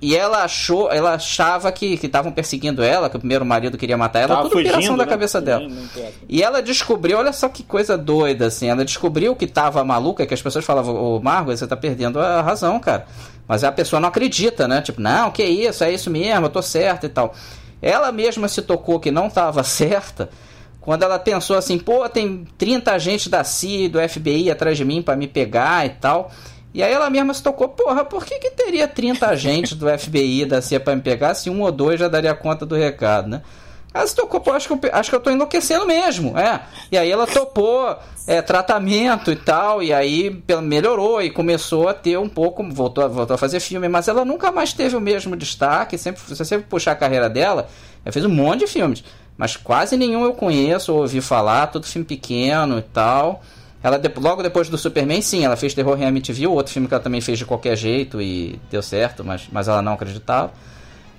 E ela achou, ela achava que estavam perseguindo ela, que o primeiro marido queria matar ela, Tava tudo fugindo, operação da né? cabeça dela. E ela descobriu, olha só que coisa doida, assim, ela descobriu que tava maluca, que as pessoas falavam, ô Margot, você tá perdendo a razão, cara. Mas a pessoa não acredita, né? Tipo, não, que isso, é isso mesmo, eu tô certa e tal. Ela mesma se tocou que não tava certa, quando ela pensou assim, pô, tem 30 agentes da CIA e do FBI atrás de mim para me pegar e tal. E aí ela mesma se tocou, porra, por que, que teria 30 agentes do FBI da CIA pra me pegar se um ou dois já daria conta do recado, né? Ela se tocou, pô, acho que, eu, acho que eu tô enlouquecendo mesmo, é. E aí ela topou é, tratamento e tal, e aí melhorou e começou a ter um pouco, voltou, voltou a fazer filme, mas ela nunca mais teve o mesmo destaque, sempre, se você sempre puxar a carreira dela, ela fez um monte de filmes, mas quase nenhum eu conheço ou ouvi falar, todo filme pequeno e tal. Ela logo depois do Superman, sim, ela fez Terror em viu outro filme que ela também fez de qualquer jeito e deu certo, mas, mas ela não acreditava.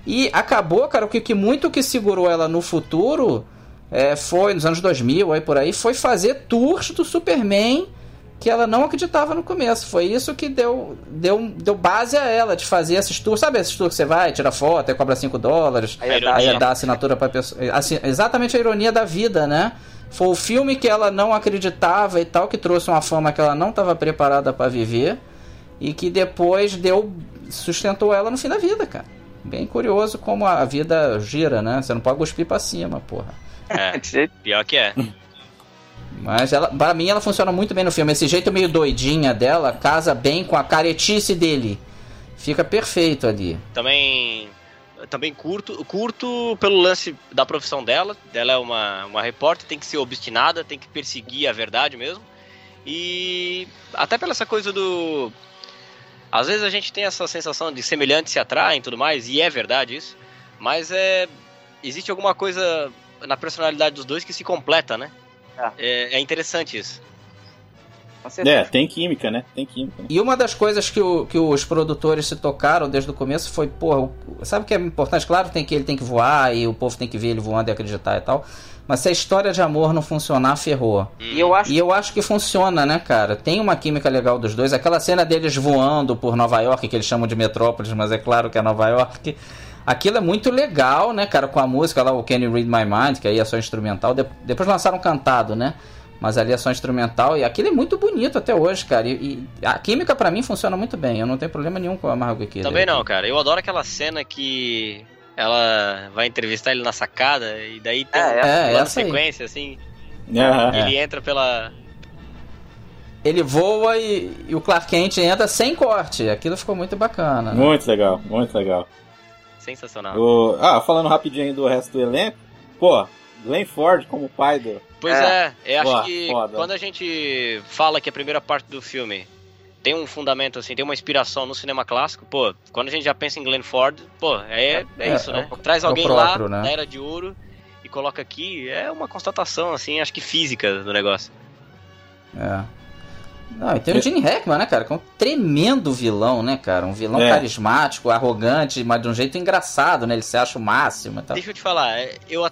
E acabou, cara, o que, que muito que segurou ela no futuro é, foi, nos anos 2000, aí por aí, foi fazer tours do Superman que ela não acreditava no começo. Foi isso que deu, deu, deu base a ela de fazer esses tours. Sabe esses tours que você vai, tira foto, aí cobra 5 dólares, aí, aí dá assinatura pra pessoa. Assim, exatamente a ironia da vida, né? Foi o filme que ela não acreditava e tal, que trouxe uma fama que ela não estava preparada para viver e que depois deu sustentou ela no fim da vida, cara. Bem curioso como a vida gira, né? Você não pode cuspir pra cima, porra. É, pior que é. Mas ela, pra mim ela funciona muito bem no filme. Esse jeito meio doidinha dela casa bem com a caretice dele. Fica perfeito ali. Também também curto, curto pelo lance da profissão dela. Ela é uma, uma repórter, tem que ser obstinada, tem que perseguir a verdade mesmo. E até pela essa coisa do. Às vezes a gente tem essa sensação de semelhantes se atraem e tudo mais, e é verdade isso. Mas é. Existe alguma coisa na personalidade dos dois que se completa, né? É, é interessante isso. É, tem química, né? Tem química. Né? E uma das coisas que, o, que os produtores se tocaram desde o começo foi, porra, sabe o que é importante? Claro tem que ele tem que voar e o povo tem que ver ele voando e acreditar e tal. Mas se a história de amor não funcionar, ferrou. E eu acho, e eu acho que funciona, né, cara? Tem uma química legal dos dois. Aquela cena deles voando por Nova York, que eles chamam de Metrópolis, mas é claro que é Nova York. Aquilo é muito legal, né, cara? Com a música lá, o Can You Read My Mind, que aí é só instrumental. De depois lançaram cantado, né? Mas ali é só instrumental. E aquilo é muito bonito até hoje, cara. E, e a química para mim funciona muito bem. Eu não tenho problema nenhum com a Margot Kidder. Também não, cara. Eu adoro aquela cena que ela vai entrevistar ele na sacada e daí tem é, uma sequência, assim. Uhum. Ele entra pela. Ele voa e, e, o Clark Kent entra sem corte. Aquilo ficou muito bacana. Né? Muito legal, muito legal. Sensacional. O... Ah, falando rapidinho do resto do elenco. Pô, Glenn Ford como pai do. Pois é, é eu acho Pô, que foda. quando a gente fala que a primeira parte do filme tem um fundamento, assim, tem uma inspiração no cinema clássico, pô, quando a gente já pensa em Glenn Ford, pô, é, é, é isso, né? Traz alguém próprio, lá né? na Era de Ouro e coloca aqui, é uma constatação, assim, acho que física do negócio. É. Não, e tem o Gene Hackman, né, cara? Que é um tremendo vilão, né, cara? Um vilão é. carismático, arrogante, mas de um jeito engraçado, né? Ele se acha o máximo e tal. Deixa eu te falar, é, eu,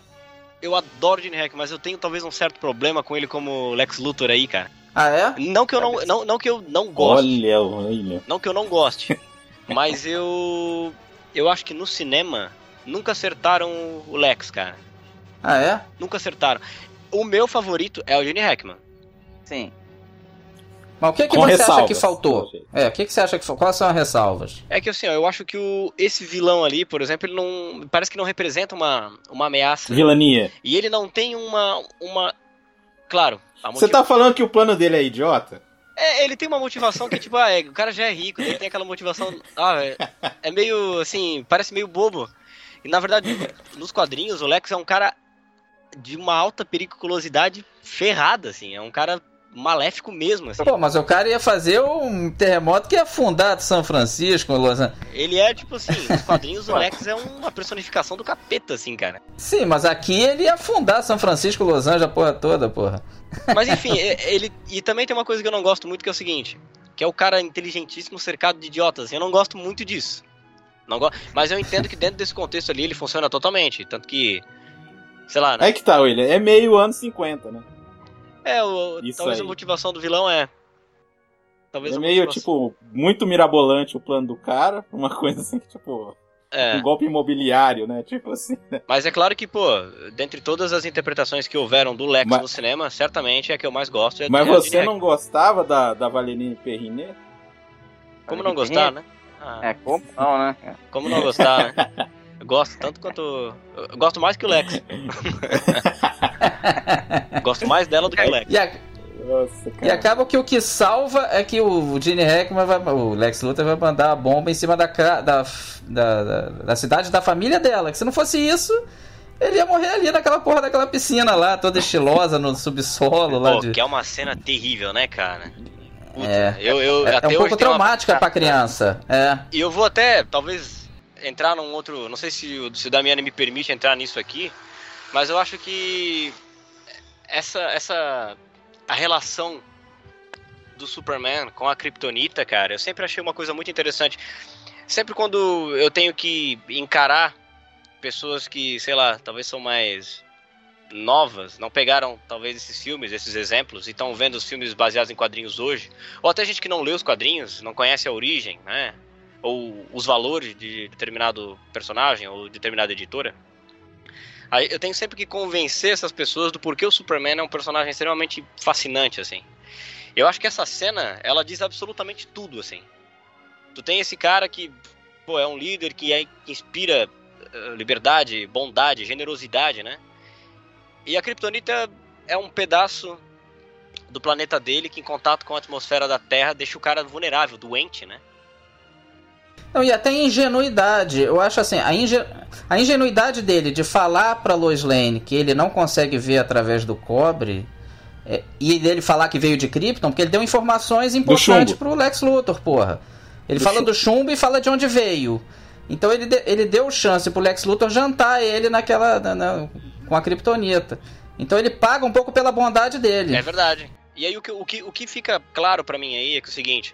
eu adoro o Gene Hackman, mas eu tenho talvez um certo problema com ele como Lex Luthor aí, cara. Ah, é? Não que eu não, não, não que eu não goste. Olha, olha. Não que eu não goste. mas eu. Eu acho que no cinema nunca acertaram o Lex, cara. Ah, é? Nunca acertaram. O meu favorito é o Gene Hackman. Sim. Mas o que, que você ressalvas. acha que faltou? É, o que, que você acha que faltou? Quais são as ressalvas? É que assim, ó, eu acho que o, esse vilão ali, por exemplo, ele não. Parece que não representa uma, uma ameaça. Vilania. E ele não tem uma. uma claro, você tá falando que o plano dele é idiota? É, ele tem uma motivação que, tipo, ah, é, o cara já é rico, ele tem aquela motivação. Ah, é, é, meio assim, parece meio bobo. E na verdade, nos quadrinhos, o Lex é um cara de uma alta periculosidade ferrada, assim. É um cara maléfico mesmo. Assim. Pô, mas o cara ia fazer um terremoto que ia afundar São Francisco, Los Angeles. Ele é, tipo assim, nos quadrinhos o Lex é uma personificação do capeta, assim, cara. Sim, mas aqui ele ia afundar São Francisco, Los Angeles, a porra toda, porra. Mas enfim, ele. E também tem uma coisa que eu não gosto muito, que é o seguinte: que é o cara inteligentíssimo cercado de idiotas. Eu não gosto muito disso. Não go... Mas eu entendo que dentro desse contexto ali ele funciona totalmente. Tanto que. Sei lá, né? É que tá, William. É meio anos 50, né? É, o, talvez aí. a motivação do vilão é. Talvez é meio, motivação... tipo, muito mirabolante o plano do cara. Uma coisa assim que, tipo. É. Um golpe imobiliário, né? Tipo assim. Né? Mas é claro que, pô, dentre todas as interpretações que houveram do Lex Mas... no cinema, certamente é a que eu mais gosto. É Mas você não gostava da, da Valerine Perrinet? Como não gostar, né? Ah. É, como não, né? Como não gostar, né? Eu gosto tanto quanto. Eu gosto mais que o Lex. gosto mais dela do que o Lex. E, a... Nossa, e acaba que o que salva é que o Gene Hackman vai, o Lex Luthor vai mandar a bomba em cima da, da, da, da, da cidade da família dela. Que se não fosse isso, ele ia morrer ali naquela porra daquela piscina lá, toda estilosa no subsolo lá. Pô, de... que é uma cena terrível, né, cara? Puta, é, eu, eu, é, é um pouco traumática uma... pra criança. É. E eu vou até, talvez, entrar num outro. Não sei se, se o Damiani me permite entrar nisso aqui, mas eu acho que essa, essa a relação do Superman com a Kryptonita, cara, eu sempre achei uma coisa muito interessante. Sempre quando eu tenho que encarar pessoas que, sei lá, talvez são mais novas, não pegaram talvez esses filmes, esses exemplos, e estão vendo os filmes baseados em quadrinhos hoje, ou até gente que não lê os quadrinhos, não conhece a origem, né? Ou os valores de determinado personagem ou determinada editora. Aí eu tenho sempre que convencer essas pessoas do porquê o Superman é um personagem extremamente fascinante, assim. Eu acho que essa cena, ela diz absolutamente tudo, assim. Tu tem esse cara que, pô, é um líder que, é, que inspira uh, liberdade, bondade, generosidade, né? E a Kryptonita é um pedaço do planeta dele que, em contato com a atmosfera da Terra, deixa o cara vulnerável, doente, né? Não, e até ingenuidade. Eu acho assim, a, inge... a ingenuidade dele de falar pra Lois Lane que ele não consegue ver através do cobre É, e dele falar que veio de Krypton, porque ele deu informações importantes pro Lex Luthor, porra. Ele do fala chumbo. do chumbo e fala de onde veio. Então ele, de, ele deu chance pro Lex Luthor jantar ele naquela. Na, na, com a Kryptonita. Então ele paga um pouco pela bondade dele. É verdade. E aí o que, o que, o que fica claro para mim aí é que é o seguinte.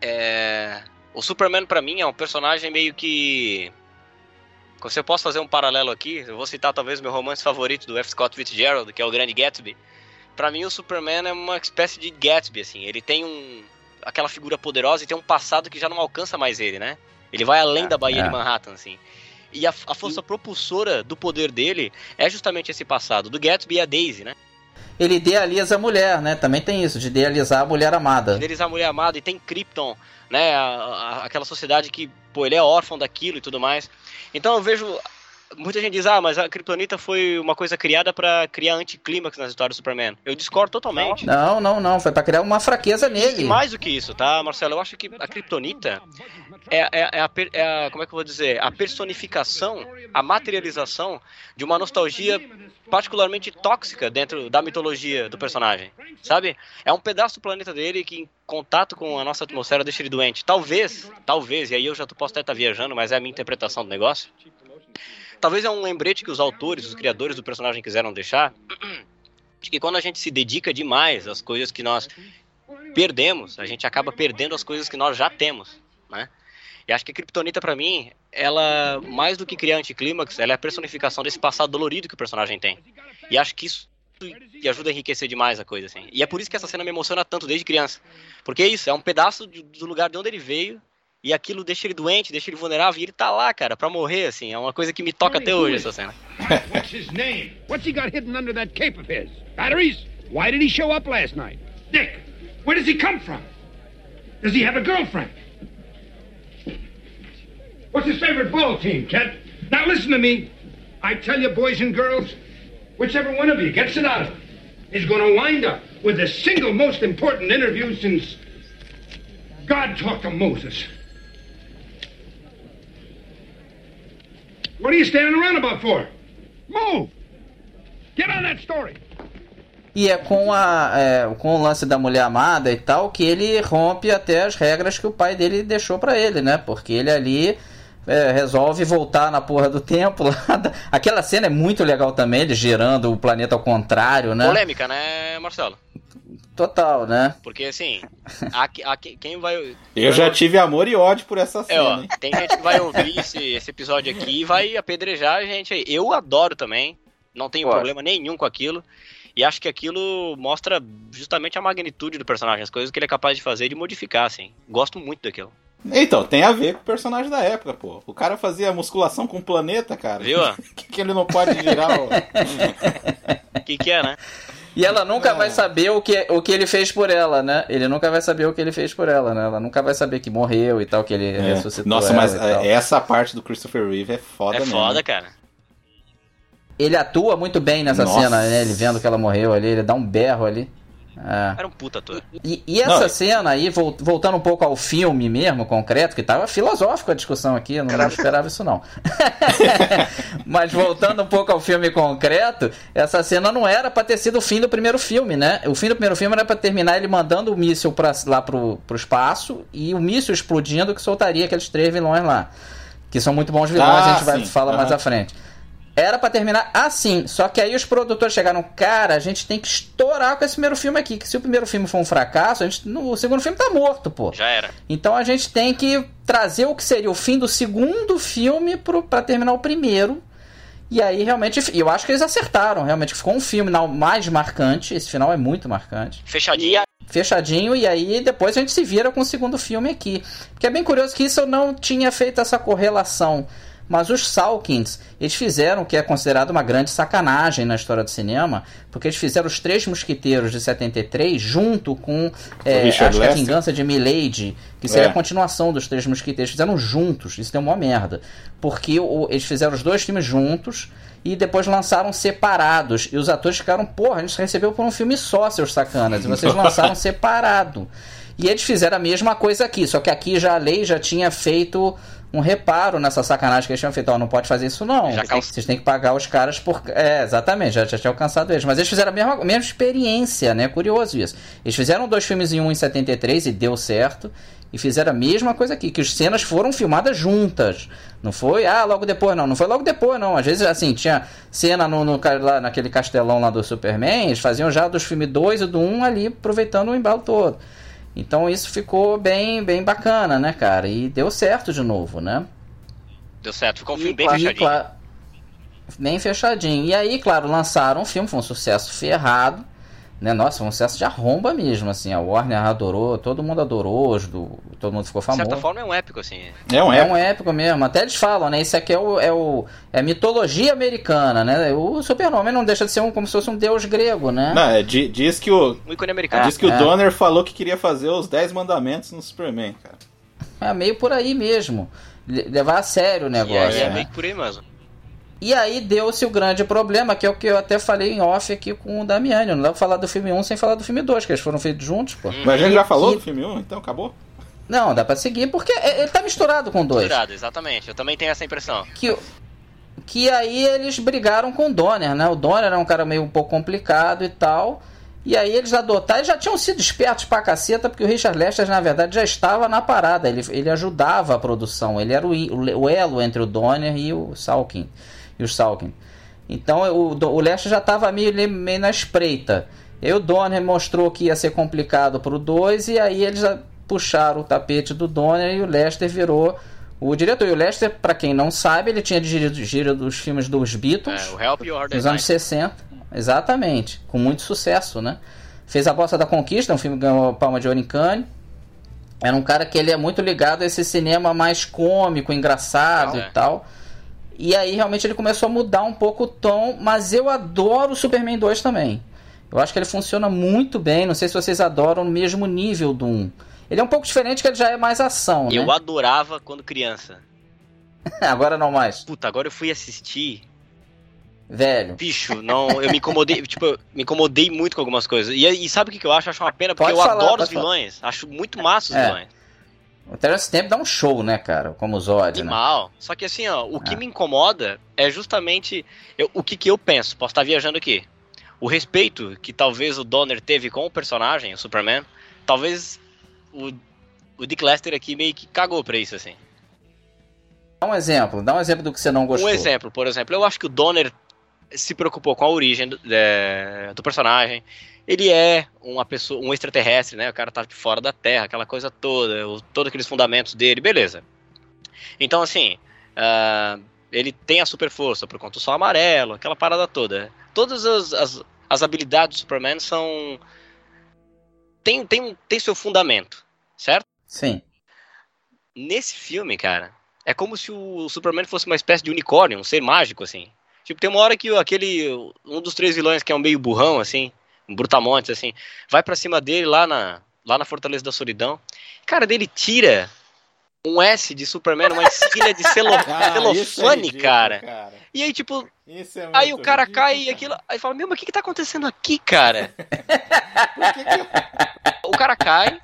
É... O Superman para mim é um personagem meio que se eu posso fazer um paralelo aqui, eu vou citar talvez meu romance favorito do F. Scott Fitzgerald, que é o Grande Gatsby. Para mim o Superman é uma espécie de Gatsby assim, ele tem um aquela figura poderosa e tem um passado que já não alcança mais ele, né? Ele vai além é, da Baía é. de Manhattan assim. E a, a força propulsora do poder dele é justamente esse passado, do Gatsby e a Daisy, né? Ele idealiza a mulher, né? Também tem isso, de idealizar a mulher amada. Idealizar a mulher amada e tem Krypton, né? A, a, aquela sociedade que, pô, ele é órfão daquilo e tudo mais. Então eu vejo muita gente diz, ah, mas a Kryptonita foi uma coisa criada para criar anticlímax nas histórias do Superman. Eu discordo totalmente. Não, não, não. Foi para criar uma fraqueza nele. E mais do que isso, tá, Marcelo? Eu acho que a Kryptonita é, é, é, a, é, a, como é que eu vou dizer? A personificação, a materialização de uma nostalgia particularmente tóxica dentro da mitologia do personagem, sabe? É um pedaço do planeta dele que em contato com a nossa atmosfera deixa ele doente. Talvez, talvez, e aí eu já posso até estar viajando, mas é a minha interpretação do negócio talvez é um lembrete que os autores, os criadores do personagem quiseram deixar, de que quando a gente se dedica demais às coisas que nós perdemos, a gente acaba perdendo as coisas que nós já temos, né? E acho que a Kryptonita, para mim, ela, mais do que criar anticlímax, ela é a personificação desse passado dolorido que o personagem tem. E acho que isso e ajuda a enriquecer demais a coisa, assim. E é por isso que essa cena me emociona tanto desde criança. Porque é isso, é um pedaço do lugar de onde ele veio e aquilo deixa ele doente, deixa ele vulnerável, e ele tá lá, cara, pra morrer, assim. É uma coisa que me toca até hoje, essa cena. What's his name? What's he got hidden under that cape of his? Batteries? Why did he show up last night? Dick, where does he come from? Does he have a girlfriend? What's his favorite ball team, Kent? Now listen to me. I tell you, boys and girls, whichever one of you gets it out of him is to wind up with the single most important interview since God talked to Moses. What are you standing around about for? Move! Get on that story! E é com, a, é com o lance da mulher amada e tal que ele rompe até as regras que o pai dele deixou para ele, né? Porque ele ali é, resolve voltar na porra do tempo. Aquela cena é muito legal também, ele girando o planeta ao contrário, né? Polêmica, né, Marcelo? Total, né? Porque assim, a, a, quem vai. Eu já tive amor e ódio por essa cena. É, ó, tem gente que vai ouvir esse, esse episódio aqui e vai apedrejar a gente aí. Eu adoro também, não tenho Pode. problema nenhum com aquilo. E acho que aquilo mostra justamente a magnitude do personagem, as coisas que ele é capaz de fazer e de modificar, assim. Gosto muito daquilo. Então, tem a ver com o personagem da época, pô. O cara fazia musculação com o planeta, cara. Viu? que, que ele não pode girar, O que, que é, né? E ela nunca é. vai saber o que, o que ele fez por ela, né? Ele nunca vai saber o que ele fez por ela, né? Ela nunca vai saber que morreu e tal, que ele é. ressuscitou. Nossa, mas essa parte do Christopher Reeve é foda é mesmo. É foda, cara. Ele atua muito bem nessa Nossa. cena, né? Ele vendo que ela morreu ali, ele dá um berro ali. É. Era um puta ator. E, e essa Não, cena aí, voltando um pouco ao filme mesmo, concreto, que tava filosófico a discussão aqui, eu não, não esperava isso não. Mas voltando um pouco ao filme concreto, essa cena não era para ter sido o fim do primeiro filme, né? O fim do primeiro filme era para terminar ele mandando o míssil pra, lá pro, pro espaço e o míssil explodindo que soltaria aqueles três vilões lá. Que são muito bons vilões, ah, a gente vai falar mais à frente. Era para terminar assim, só que aí os produtores chegaram, cara, a gente tem que estourar com esse primeiro filme aqui, que se o primeiro filme for um fracasso, a gente, no, o segundo filme tá morto, pô. Já era. Então a gente tem que trazer o que seria o fim do segundo filme para terminar o primeiro. E aí realmente, eu acho que eles acertaram, realmente ficou um filme mais marcante, esse final é muito marcante. Fechadinho. Fechadinho, e aí depois a gente se vira com o segundo filme aqui. Porque é bem curioso que isso eu não tinha feito essa correlação mas os Salkins, eles fizeram o que é considerado uma grande sacanagem na história do cinema, porque eles fizeram os Três Mosquiteiros de 73 junto com é, acho que a Vingança de Milady, que seria é. a continuação dos Três Mosquiteiros. Fizeram juntos, isso deu uma merda. Porque o, eles fizeram os dois filmes juntos e depois lançaram separados. E os atores ficaram, porra, a gente recebeu por um filme só, seus sacanas, e vocês lançaram separado. E eles fizeram a mesma coisa aqui, só que aqui já a lei já tinha feito um reparo nessa sacanagem que eles tinham feito. Ó, não pode fazer isso não. Já vocês, vocês têm que pagar os caras por. É, exatamente, já, já tinha alcançado eles. Mas eles fizeram a mesma, a mesma experiência, né? Curioso isso. Eles fizeram dois filmes em um em 73 e deu certo. E fizeram a mesma coisa aqui, que as cenas foram filmadas juntas. Não foi, ah, logo depois, não. Não foi logo depois, não. Às vezes, assim, tinha cena no, no lá, naquele castelão lá do Superman, eles faziam já dos filmes 2 e do 1 um ali, aproveitando o embalo todo. Então isso ficou bem, bem bacana, né, cara? E deu certo de novo, né? Deu certo, ficou um filme bem fechadinho. Claro, bem fechadinho. E aí, claro, lançaram um filme, foi um sucesso ferrado né? Nossa, um sucesso de arromba mesmo, assim. A Warner adorou, todo mundo adorou, do, todo mundo ficou famoso. De certa forma é um épico, assim. É um, é um épico mesmo. Até eles falam, né? Isso aqui é o, é o é mitologia americana, né? O Super-Homem não deixa de ser um, como se fosse um deus grego, né? Não, é, diz que o. Um ícone americano. Diz que é. o Donner falou que queria fazer os 10 mandamentos no Superman, cara. É meio por aí mesmo. Levar a sério o negócio. É, é, é meio por aí mesmo. E aí deu-se o grande problema, que é o que eu até falei em off aqui com o Damiani. Não dá pra falar do filme 1 sem falar do filme 2, que eles foram feitos juntos, pô. Mas a gente já falou do filme 1, então acabou? Não, dá pra seguir, porque ele tá misturado com dois. Misturado, exatamente. Eu também tenho essa impressão. Que, que aí eles brigaram com o Donner, né? O Donner era um cara meio um pouco complicado e tal. E aí eles adotaram, eles já tinham sido espertos pra caceta, porque o Richard Lester, na verdade, já estava na parada. Ele, ele ajudava a produção. Ele era o, o, o elo entre o Donner e o Salkin e o Salkin. Então o, o Leste já estava meio, meio na espreita. E o Donner mostrou que ia ser complicado para o 2 e aí eles puxaram o tapete do Donner e o Lester virou o diretor. E o Lester, para quem não sabe, ele tinha dirigido os filmes dos Beatles é, o Help You nos anos 60. Exatamente, com muito sucesso, né? Fez A Bossa da Conquista, um filme que ganhou Palma de Ouro em Cannes. Era um cara que ele é muito ligado a esse cinema mais cômico, engraçado é. e tal. E aí realmente ele começou a mudar um pouco o tom, mas eu adoro o Superman 2 também. Eu acho que ele funciona muito bem, não sei se vocês adoram no mesmo nível do 1. Ele é um pouco diferente, que ele já é mais ação, eu né? Adorava quando criança. agora não mais. Puta, agora eu fui assistir. Velho. Bicho, não, eu me incomodei, tipo, eu me incomodei muito com algumas coisas. E, e sabe o que eu acho? Eu acho uma pena, porque pode eu falar, adoro os vilões. Falar. Acho muito massa os é. vilões. O Terence Stamp dá um show, né, cara? Como o Zod, né? Mal. Só que assim, ó, o que é. me incomoda é justamente eu, o que, que eu penso. Posso estar viajando aqui. O respeito que talvez o Donner teve com o personagem, o Superman, talvez o, o Dick Lester aqui meio que cagou pra isso, assim. Dá um exemplo, dá um exemplo do que você não gostou. Um exemplo, por exemplo, eu acho que o Donner se preocupou com a origem do, é, do personagem, ele é uma pessoa, um extraterrestre, né? O cara tá de fora da Terra, aquela coisa toda, o, todos aqueles fundamentos dele, beleza. Então, assim, uh, ele tem a super força por conta do sol amarelo, aquela parada toda. Todas as, as, as habilidades do Superman são. Tem, tem, tem seu fundamento, certo? Sim. Nesse filme, cara, é como se o Superman fosse uma espécie de unicórnio, um ser mágico, assim. Tipo, tem uma hora que aquele. Um dos três vilões que é um meio burrão, assim brutamontes, assim, vai para cima dele lá na, lá na Fortaleza da Solidão. Cara, dele tira um S de Superman, uma insígnia de celo, ah, celofane, é cara. cara. E aí, tipo, é aí o cara ridículo, cai e aquilo. Aí fala, meu, mas o que, que tá acontecendo aqui, cara? que... o cara cai.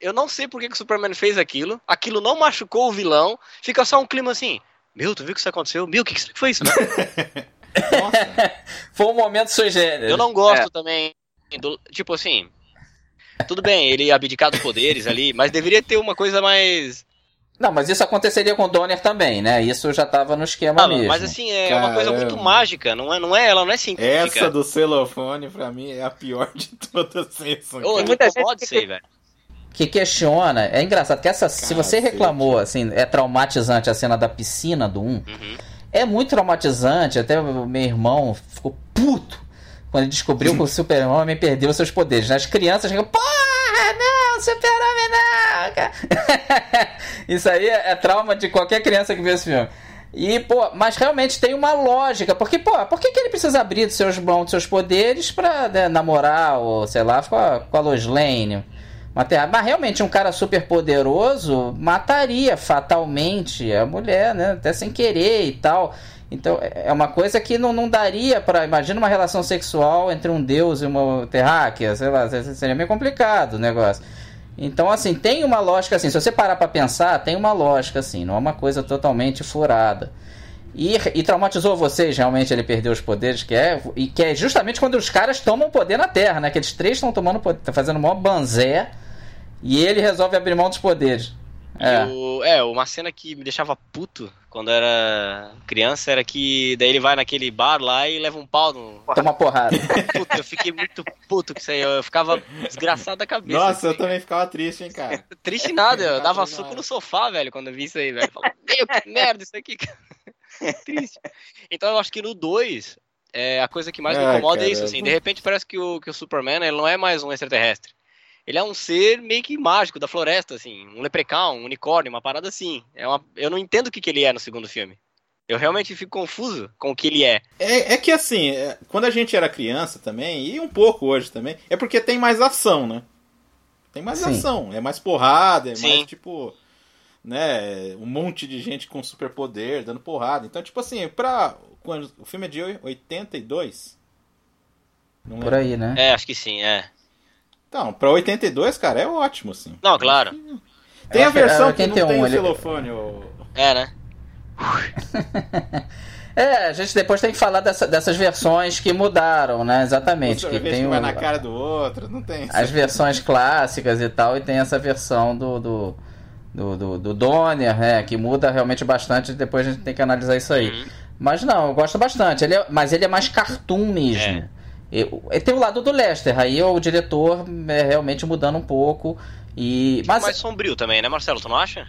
Eu não sei por que, que o Superman fez aquilo. Aquilo não machucou o vilão. Fica só um clima assim. Meu, tu viu o que isso aconteceu? Meu, o que, que foi isso? Foi um momento sugênero. Eu não gosto é. também do, tipo assim, tudo bem, ele abdicar dos poderes ali, mas deveria ter uma coisa mais não, mas isso aconteceria com o Donner também, né? Isso já estava no esquema não, mesmo. Mas assim, é Caramba. uma coisa muito mágica, não é, não é, ela não é científica. Essa do celofone, pra mim, é a pior de todas essas. Muita gente pode ser, velho. Que questiona, é engraçado que essa, se você reclamou, assim, é traumatizante a cena da piscina do 1, uhum. É muito traumatizante, até meu irmão ficou puto quando ele descobriu que o super-homem perdeu seus poderes. As crianças ficam, porra, não, super-homem não, cara. Isso aí é trauma de qualquer criança que vê esse filme. E, pô, mas realmente tem uma lógica, porque, pô, por que, que ele precisa abrir dos seus dos seus poderes pra né, namorar, ou sei lá, com a, com a Lois Lane? Mas realmente um cara super poderoso mataria fatalmente a mulher, né? Até sem querer e tal. Então é uma coisa que não, não daria para. Imagina uma relação sexual entre um deus e uma terráquea, sei lá, seria meio complicado o negócio. Então, assim, tem uma lógica assim, se você parar pra pensar, tem uma lógica assim, não é uma coisa totalmente furada. E, e traumatizou vocês, realmente, ele perdeu os poderes, que é, e que é justamente quando os caras tomam poder na Terra, né? Que eles três estão tomando poder, tá fazendo o maior banzé, e ele resolve abrir mão dos poderes. É. O, é, uma cena que me deixava puto quando era criança era que daí ele vai naquele bar lá e leva um pau no. Toma porrada. Puta, eu fiquei muito puto com isso aí. Eu ficava desgraçado da cabeça. Nossa, assim, eu também ficava triste, hein, cara. triste nada, eu dava suco no sofá, velho, quando eu vi isso aí, velho. Falei, que merda isso aqui, cara. Triste. Então eu acho que no 2, é, a coisa que mais me incomoda é isso, assim. De repente parece que o, que o Superman ele não é mais um extraterrestre. Ele é um ser meio que mágico da floresta, assim. Um leprechaun, um unicórnio, uma parada assim. É uma... Eu não entendo o que, que ele é no segundo filme. Eu realmente fico confuso com o que ele é. É, é que assim, é, quando a gente era criança também, e um pouco hoje também, é porque tem mais ação, né? Tem mais Sim. ação, é mais porrada, é Sim. mais tipo. Né, um monte de gente com superpoder dando porrada. Então, tipo assim, pra. Quando, o filme é de 82? Não Por aí, né? É, acho que sim, é. Então, pra 82, cara, é ótimo, assim. Não, claro. Tem a versão que não tem o celofane. É, né? É, a gente depois tem que falar dessa, dessas versões que mudaram, né? Exatamente. que tem vai na cara do outro, não tem. As versões clássicas e tal, e tem essa versão do, do, do, do, do Donner, né? Que muda realmente bastante, depois a gente tem que analisar isso aí. Uhum. Mas não, eu gosto bastante. Ele é, mas ele é mais cartoon mesmo. É. Tem o lado do Lester, aí o diretor é realmente mudando um pouco. E, mas... mais sombrio também, né, Marcelo? Tu não acha?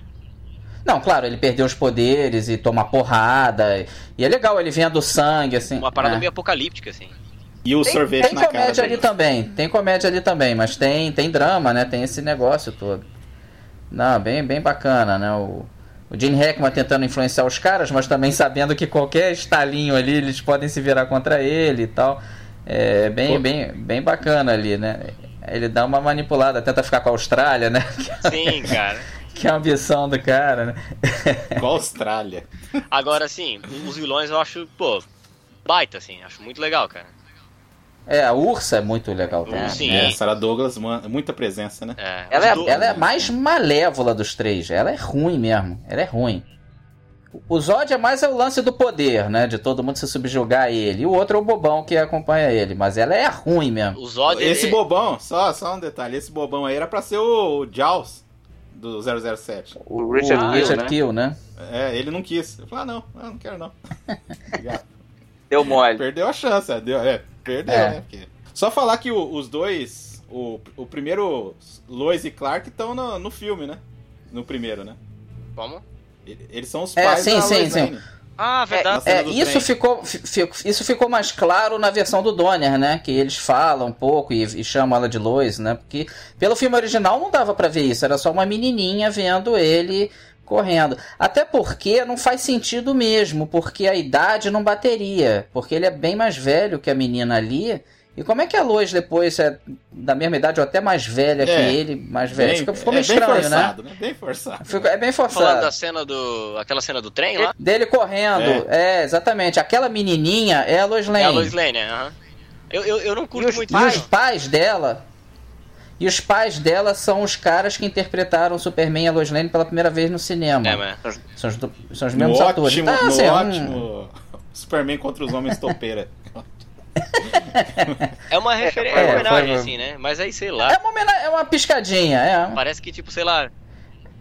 Não, claro, ele perdeu os poderes e toma porrada. E é legal, ele vinha do sangue, assim. Uma parada né? meio apocalíptica, assim. E o tem, sorvete tem na comédia ali também, tem comédia ali também, mas tem, tem drama, né? Tem esse negócio todo. Não, bem, bem bacana, né? O, o Gene Hackman tentando influenciar os caras, mas também sabendo que qualquer estalinho ali eles podem se virar contra ele e tal. É bem, bem, bem bacana ali, né? Ele dá uma manipulada, tenta ficar com a Austrália, né? Sim, cara. que é a ambição do cara, né? Com a Austrália. Agora, assim, os vilões eu acho, pô, baita, assim, acho muito legal, cara. É, a Ursa é muito legal também. Sim. É, Sarah Douglas, muita presença, né? É, ela, é, ela é mais malévola dos três. Ela é ruim mesmo. Ela é ruim. O Zod é mais o lance do poder, né? De todo mundo se subjugar a ele. E o outro é o bobão que acompanha ele. Mas ela é ruim mesmo. O Zod Esse bobão, só, só um detalhe. Esse bobão aí era pra ser o, o Jaws do 007. O Richard, o Kill, né? Kill, né? É, ele não quis. Eu falei, ah, não, eu não quero não. Deu mole. Perdeu a chance, é, deu, é perdeu, é. né? Porque... Só falar que o, os dois, o, o primeiro, Lois e Clark, estão no, no filme, né? No primeiro, né? Como? Eles são os é, pais é, sim, da sim, sim. Ah, verdade. É, é isso, ficou, isso ficou mais claro na versão do Donner, né? Que eles falam um pouco e, e chamam ela de Lois, né? Porque pelo filme original não dava para ver isso, era só uma menininha vendo ele correndo. Até porque não faz sentido mesmo, porque a idade não bateria. Porque ele é bem mais velho que a menina ali. E como é que a Lois depois é da mesma idade ou até mais velha é, que ele, mais velha? Bem, ficou, ficou meio é estranho, bem forçado, né? né? Bem forçado. Ficou, é bem forçado. Falando da cena do. aquela cena do trem lá? Dele correndo. É, é exatamente. Aquela menininha é a Lois Lane. É a Lois Lane, aham. Eu, eu, eu não curto e os, muito E os pais dela. E os pais dela são os caras que interpretaram Superman e a Lois Lane pela primeira vez no cinema. É, mas... são, os, são os mesmos no atores. Ótimo, ah, assim, no ótimo um... Superman contra os homens topeira. É uma referência, é, homenagem, foi... assim, né? Mas aí, sei lá. É uma, é uma piscadinha, é. Parece que, tipo, sei lá.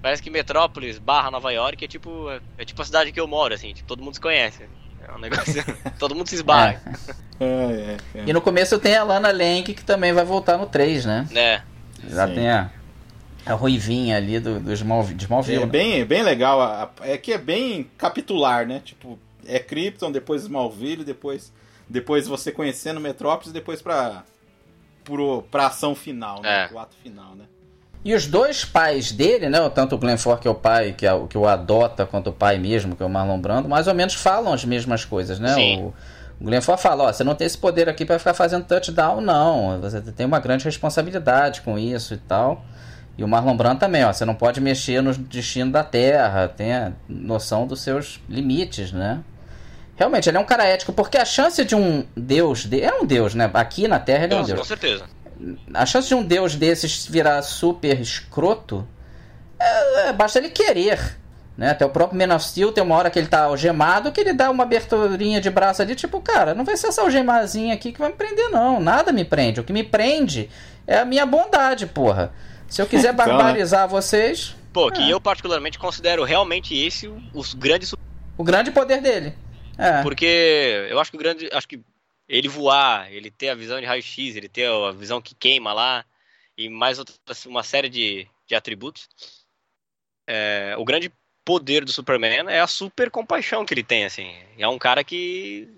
Parece que Metrópolis barra Nova York é tipo. É tipo a cidade que eu moro, assim, tipo, todo mundo se conhece. É um negócio. todo mundo se esbarra. É. É, é. e no começo tem a Lana Lang que também vai voltar no 3, né? É. Já Sim. tem a, a ruivinha ali do, do Smallville. Smallville é né? bem, bem legal. É que é bem capitular, né? Tipo, é Krypton, depois Smallville, depois depois você conhecendo Metrópolis, depois pra, pro, pra ação final, né? É. O ato final, né? E os dois pais dele, né? Tanto o Glenn Ford, que é o pai, que, é, que o adota, quanto o pai mesmo, que é o Marlon Brando, mais ou menos falam as mesmas coisas, né? Sim. O, o Glenn Ford fala, ó, você não tem esse poder aqui para ficar fazendo touchdown, não. Você tem uma grande responsabilidade com isso e tal. E o Marlon Brando também, ó, você não pode mexer no destino da Terra, tenha noção dos seus limites, né? Realmente, ele é um cara ético, porque a chance de um deus. De... É um deus, né? Aqui na Terra ele é um deus. Com certeza. A chance de um deus desses virar super escroto é, é, basta ele querer. Né? Até o próprio Man of Steel tem uma hora que ele tá algemado que ele dá uma aberturinha de braço ali, tipo, cara, não vai ser essa algemazinha aqui que vai me prender, não. Nada me prende. O que me prende é a minha bondade, porra. Se eu quiser então, né? barbarizar vocês. Pô, que é. eu particularmente considero realmente esse os grandes. O grande poder dele. É. Porque eu acho que o grande. Acho que ele voar, ele ter a visão de raio-x, ele ter a visão que queima lá, e mais outra, uma série de, de atributos. É, o grande poder do Superman é a super compaixão que ele tem, assim. É um cara que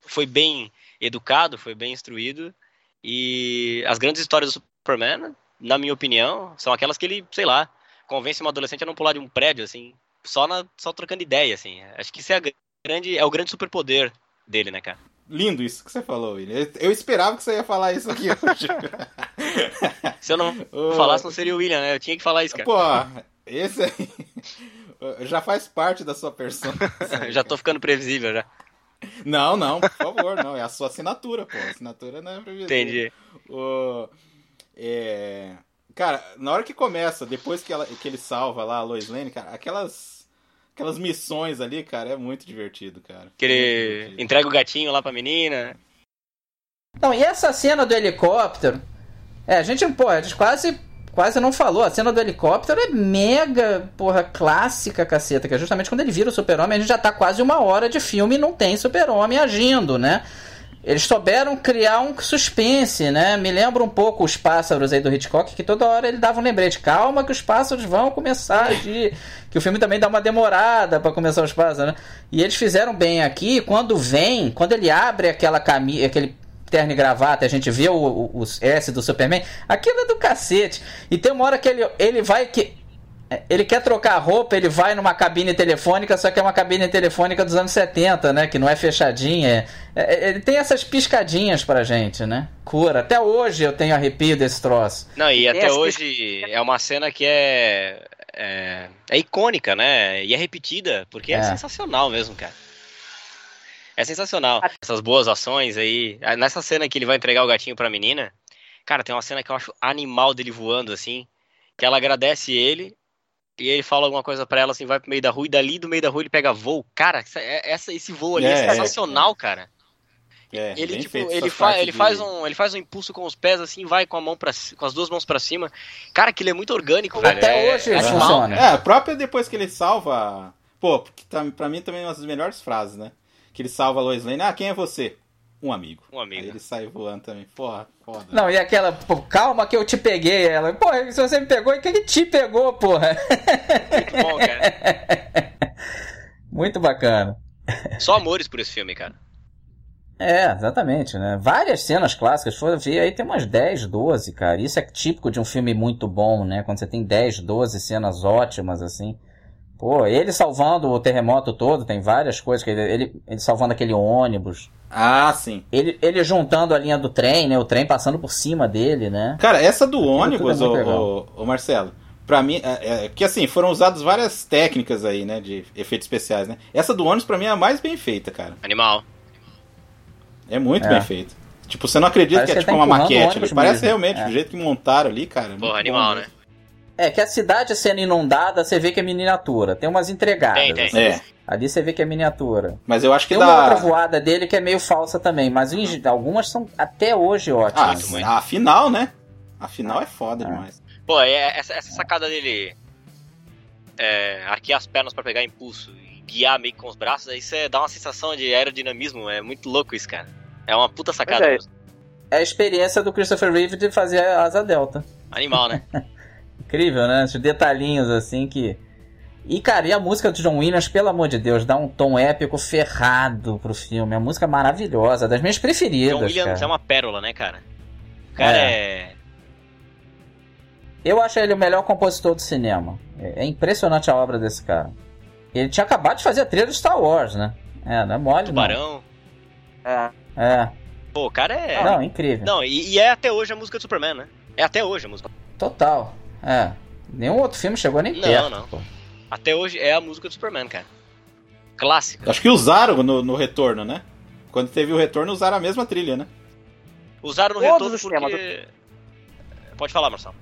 foi bem educado, foi bem instruído, e as grandes histórias do Superman, na minha opinião, são aquelas que ele, sei lá, convence uma adolescente a não pular de um prédio, assim, só, na, só trocando ideia, assim. Acho que isso é, grande, é o grande superpoder dele, né, cara? Lindo isso que você falou, William. Eu esperava que você ia falar isso aqui hoje. Se eu não falasse, não seria o William, né? Eu tinha que falar isso, cara. Pô, esse aí já faz parte da sua persona. já tô ficando previsível já. Não, não, por favor, não. É a sua assinatura, pô. A assinatura não é previsível. Entendi. O, é, cara, na hora que começa, depois que, ela, que ele salva lá a Lois Lane, cara, aquelas, aquelas missões ali, cara, é muito divertido, cara. Que ele entrega o gatinho lá pra menina. Não, e essa cena do helicóptero? É, a gente, pô, a gente quase quase não falou. A cena do helicóptero é mega, porra, clássica, caceta. Que é justamente quando ele vira o super-homem, a gente já tá quase uma hora de filme e não tem super-homem agindo, né? Eles souberam criar um suspense, né? Me lembra um pouco os pássaros aí do Hitchcock, que toda hora ele dava um lembrete. Calma que os pássaros vão começar a agir. que o filme também dá uma demorada para começar os pássaros, né? E eles fizeram bem aqui, quando vem, quando ele abre aquela camisa, aquele terno e gravata, a gente vê o, o, o, S do Superman, aquilo é do cacete. E tem uma hora que ele, ele vai que. Ele quer trocar roupa, ele vai numa cabine telefônica, só que é uma cabine telefônica dos anos 70, né? Que não é fechadinha. É, é, ele tem essas piscadinhas pra gente, né? Cura. Até hoje eu tenho arrepio desse troço. Não, e até hoje é uma cena que é, é, é icônica, né? E é repetida, porque é, é sensacional mesmo, cara. É sensacional. Essas boas ações aí. Ah, nessa cena que ele vai entregar o gatinho pra menina, cara, tem uma cena que eu acho animal dele voando assim. Que ela agradece ele. E ele fala alguma coisa pra ela assim, vai pro meio da rua, e dali do meio da rua ele pega voo. Cara, essa, é, esse voo ali é, é sensacional, é, cara. É, ele tipo, ele, fa ele faz um ele faz um impulso com os pés assim, vai com a mão para com as duas mãos para cima. Cara, que ele é muito orgânico, velho. Até é, hoje é, funciona. É, a própria depois que ele salva, pô, porque tá, para mim também é uma das melhores frases, né? que ele salva a Lois Lane. Ah, quem é você? Um amigo. Um amigo. Aí ele sai voando também. Porra, foda. Não, e aquela, pô, calma que eu te peguei. Ela, porra, se você me pegou, quem que te pegou, porra? Muito bom, cara. Muito bacana. Só amores por esse filme, cara. É, exatamente, né? Várias cenas clássicas, for ver aí tem umas 10, 12, cara. Isso é típico de um filme muito bom, né? Quando você tem 10, 12 cenas ótimas, assim. Pô, ele salvando o terremoto todo, tem várias coisas. que ele, ele, ele salvando aquele ônibus. Ah, sim. Ele, ele juntando a linha do trem, né? O trem passando por cima dele, né? Cara, essa do ônibus, é o, o, Marcelo, pra mim, é, é, que assim, foram usadas várias técnicas aí, né? De efeitos especiais, né? Essa do ônibus, pra mim, é a mais bem feita, cara. Animal. É muito é. bem feita. Tipo, você não acredita parece que é tipo tá uma maquete. Parece mesmo. realmente, é. o jeito que montaram ali, cara. Porra, animal, bom, né? É, que a cidade sendo inundada, você vê que é miniatura. Tem umas entregadas. Tem, tem. Assim. É. Ali você vê que é miniatura. Mas eu acho que Tem dá... uma outra voada dele que é meio falsa também, mas em, algumas são até hoje ótimas. Ah, a final, né? A final é foda ah. demais. Pô, é, essa, essa sacada dele é, arquear as pernas para pegar impulso e guiar meio com os braços, isso é, dá uma sensação de aerodinamismo, é muito louco isso, cara. É uma puta sacada. É. é a experiência do Christopher Reeve de fazer a asa delta. Animal, né? Incrível, né? Esses detalhinhos assim que. E, cara, e a música do John Williams, pelo amor de Deus, dá um tom épico ferrado pro filme. É uma música maravilhosa, das minhas preferidas. John Williams cara. é uma pérola, né, cara? O cara é. é... Eu acho ele o melhor compositor do cinema. É, é impressionante a obra desse cara. Ele tinha acabado de fazer a trilha do Star Wars, né? É, não é mole, Tubarão. não. É. É. Pô, o cara é. Não, incrível. Não, e, e é até hoje a música do Superman, né? É até hoje a música. Total. É. Nenhum outro filme chegou nem não, perto. Não, não. Até hoje é a música do Superman, cara. Clássica. Acho que usaram no, no retorno, né? Quando teve o retorno, usaram a mesma trilha, né? Usaram no Todos retorno porque... Pode falar, Marcelo.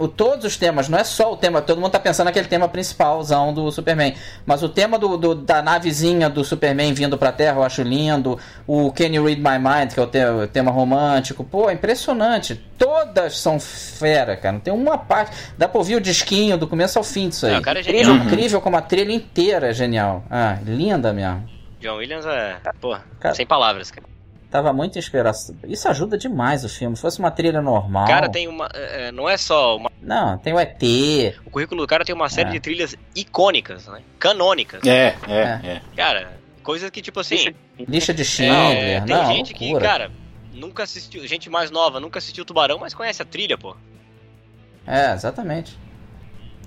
O, todos os temas, não é só o tema, todo mundo tá pensando naquele tema principalzão do Superman. Mas o tema do, do, da navezinha do Superman vindo pra Terra, eu acho lindo. O Can You Read My Mind, que é o, te, o tema romântico. Pô, é impressionante. Todas são fera, cara. Não tem uma parte. Dá pra ouvir o disquinho do começo ao fim disso aí. Não, cara é incrível, genial. incrível como a trilha inteira é genial. Ah, linda mesmo. John Williams é. Porra, cara, sem palavras, cara. Tava muito inspiração. Isso ajuda demais o filme. Se fosse uma trilha normal. O cara tem uma. É, não é só uma. Não, tem o ET. O currículo do cara tem uma série é. de trilhas icônicas, né? Canônicas. É, é, é. é. Cara, coisas que tipo assim. Lixa de Schindler. É, tem não, gente loucura. que, cara, nunca assistiu. Gente mais nova, nunca assistiu Tubarão, mas conhece a trilha, pô. É, exatamente.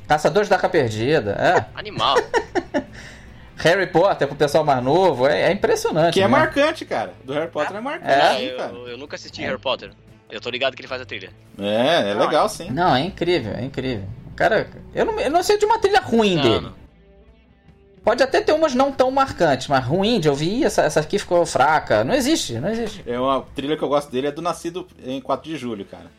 Caçadores da Arca Perdida, é. Animal. Harry Potter pro pessoal mais novo, é, é impressionante. Que é né? marcante, cara. Do Harry Potter é, marcante, é, eu, cara. Eu, nunca assisti Harry Potter. Eu tô ligado que ele faz a trilha. É, é legal sim. Não, é incrível, é incrível. Cara, eu não, eu não sei de uma trilha ruim não, dele. Não. Pode até ter umas não tão marcantes, mas ruim de ouvir, essa, essa aqui ficou fraca. Não existe, não existe. É uma trilha que eu gosto dele, é do Nascido em 4 de Julho, cara.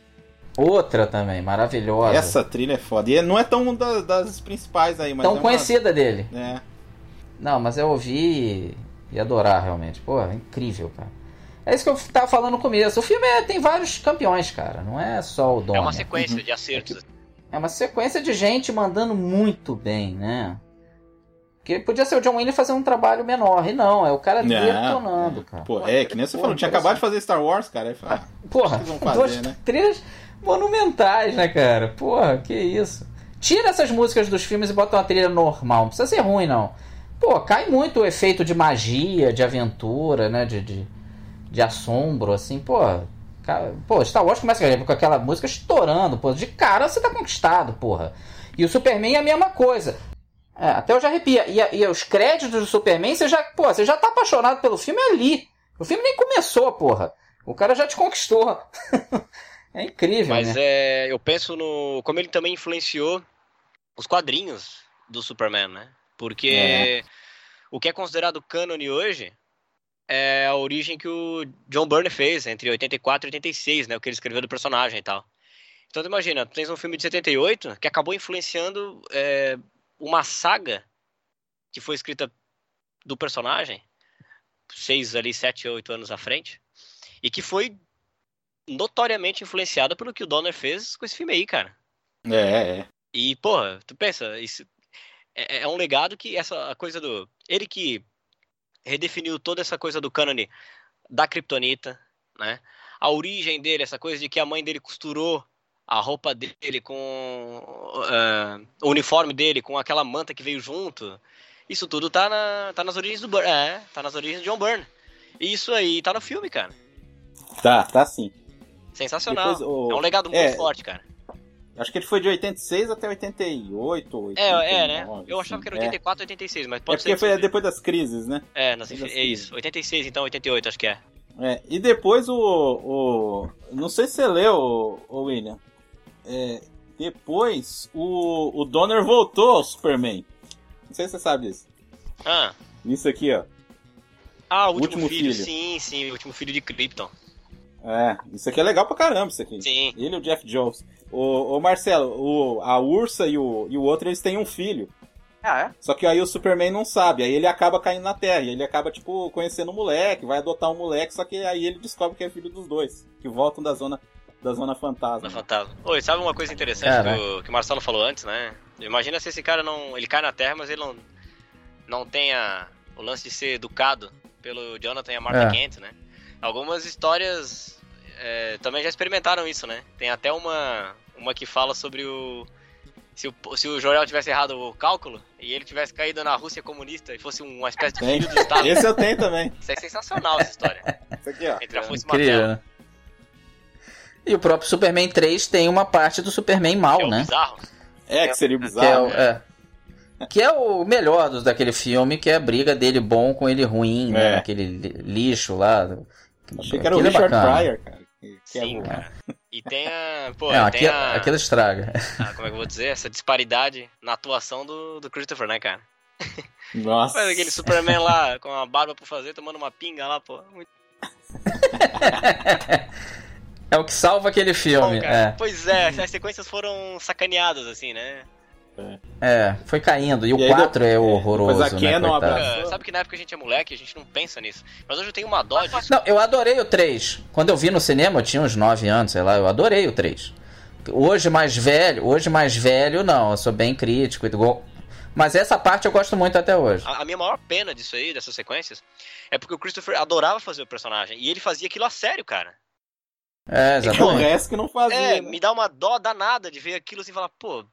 Outra também, maravilhosa. Essa trilha é foda. E não é tão da, das principais aí, mas. Tão é conhecida uma... dele. É. Não, mas eu ouvi e adorar realmente. Pô, é incrível, cara. É isso que eu tava falando no começo. O filme é, tem vários campeões, cara. Não é só o Donner. É uma sequência uhum. de acertos. É uma sequência de gente mandando muito bem, né? Porque podia ser o John Williams fazer um trabalho menor. E não, é o cara detonando, é. cara. Pô, é, que nem você falou, tinha acabado de fazer Star Wars, cara. Aí fala, ah, Porra, fazer, duas, né? três monumentais, né, cara? Porra, que isso. Tira essas músicas dos filmes e bota uma trilha normal. Não precisa ser ruim, não. Pô, cai muito o efeito de magia, de aventura, né? De, de, de assombro, assim, pô. Cara, pô, Star Wars começa com aquela música estourando, pô. De cara você tá conquistado, porra. E o Superman é a mesma coisa. É, até eu já arrepia. E, e, os créditos do Superman, você já, pô, você já tá apaixonado pelo filme ali. O filme nem começou, porra. O cara já te conquistou. é incrível, Mas né? é, eu penso no como ele também influenciou os quadrinhos do Superman, né? Porque é. O que é considerado cânone hoje é a origem que o John Byrne fez entre 84 e 86, né? O que ele escreveu do personagem e tal. Então tu imagina, tu tens um filme de 78 que acabou influenciando é, uma saga que foi escrita do personagem seis ali, sete, oito anos à frente e que foi notoriamente influenciada pelo que o Donner fez com esse filme aí, cara. É, é. E, porra, tu pensa, isso é, é um legado que essa coisa do. Ele que redefiniu toda essa coisa do cânone da Kryptonita, né? A origem dele, essa coisa de que a mãe dele costurou a roupa dele com uh, o uniforme dele, com aquela manta que veio junto. Isso tudo tá, na, tá nas origens do Burn. É, tá nas origens do John Byrne. E isso aí tá no filme, cara. Tá, tá sim. Sensacional. Depois, o... É um legado muito é, forte, cara. Acho que ele foi de 86 até 88, 89, É, é, né? Eu achava que era 84, é. 86, mas pode é porque foi depois das crises, né? É, nas, é isso. 86, então 88, acho que é. É, e depois o, o. Não sei se você leu, o William. É, depois o, o Donner voltou ao Superman. Não sei se você sabe disso. Ah. Isso aqui, ó. Ah, o último, último filho. filho. Sim, sim, o último filho de Krypton. É, isso aqui é legal pra caramba, isso aqui. Sim. Ele e o Jeff Jones. O, o Marcelo, o, a Ursa e o, e o outro, eles têm um filho. Ah, é? Só que aí o Superman não sabe, aí ele acaba caindo na Terra, e ele acaba, tipo, conhecendo o moleque, vai adotar um moleque, só que aí ele descobre que é filho dos dois, que voltam da zona, da zona fantasma. Da fantasma. Oi, sabe uma coisa interessante do, que o Marcelo falou antes, né? Imagina se esse cara não. Ele cai na Terra, mas ele não, não tenha o lance de ser educado pelo Jonathan e a Martha É. Kent, né? Algumas histórias é, também já experimentaram isso, né? Tem até uma, uma que fala sobre o. Se o, se o Jorel tivesse errado o cálculo e ele tivesse caído na Rússia comunista e fosse uma espécie de Tem. filho do Estado. Esse eu tenho também. Isso é sensacional essa história. Isso aqui, ó. Entre a Rússia e Incrível, Mattel. né? E o próprio Superman 3 tem uma parte do Superman mal, É o né? bizarro. É, que seria Que é, bizarro. o, é. Que é o melhor dos, daquele filme, que é a briga dele bom com ele ruim, né? É. Aquele li- lixo lá. Achei que era o é Richard bacana. Pryor, cara. Que- é Sim, o- cara. E tem a. Pô, Não, tem aquilo, a, aquilo estraga. a- Como é que eu vou dizer? Essa disparidade na atuação do, do Christopher, né, cara? Nossa. Mas aquele Superman lá com a barba por fazer, tomando uma pinga lá, pô. Muito... É o que salva aquele filme. Bom, é. Pois é, as sequências foram sacaneadas, assim, né? É, foi caindo. E, E o aí 4 deu- é é, horroroso, a né, abraçou. É, sabe que na época a gente é moleque, a gente não pensa nisso. Mas hoje eu tenho uma dó disso. Não, eu adorei o 3. Quando eu vi no cinema, eu tinha uns 9 anos, sei lá, eu adorei o 3. Hoje mais velho, hoje mais velho, não, eu sou bem crítico. Mas essa parte eu gosto muito até hoje. A, a minha maior pena disso aí, dessas sequências, é porque o Christopher adorava fazer o personagem. E ele fazia aquilo a sério, cara. É, O exatamente. resto que não fazia. É, né? me dá uma dó danada de ver aquilo assim e falar, pô,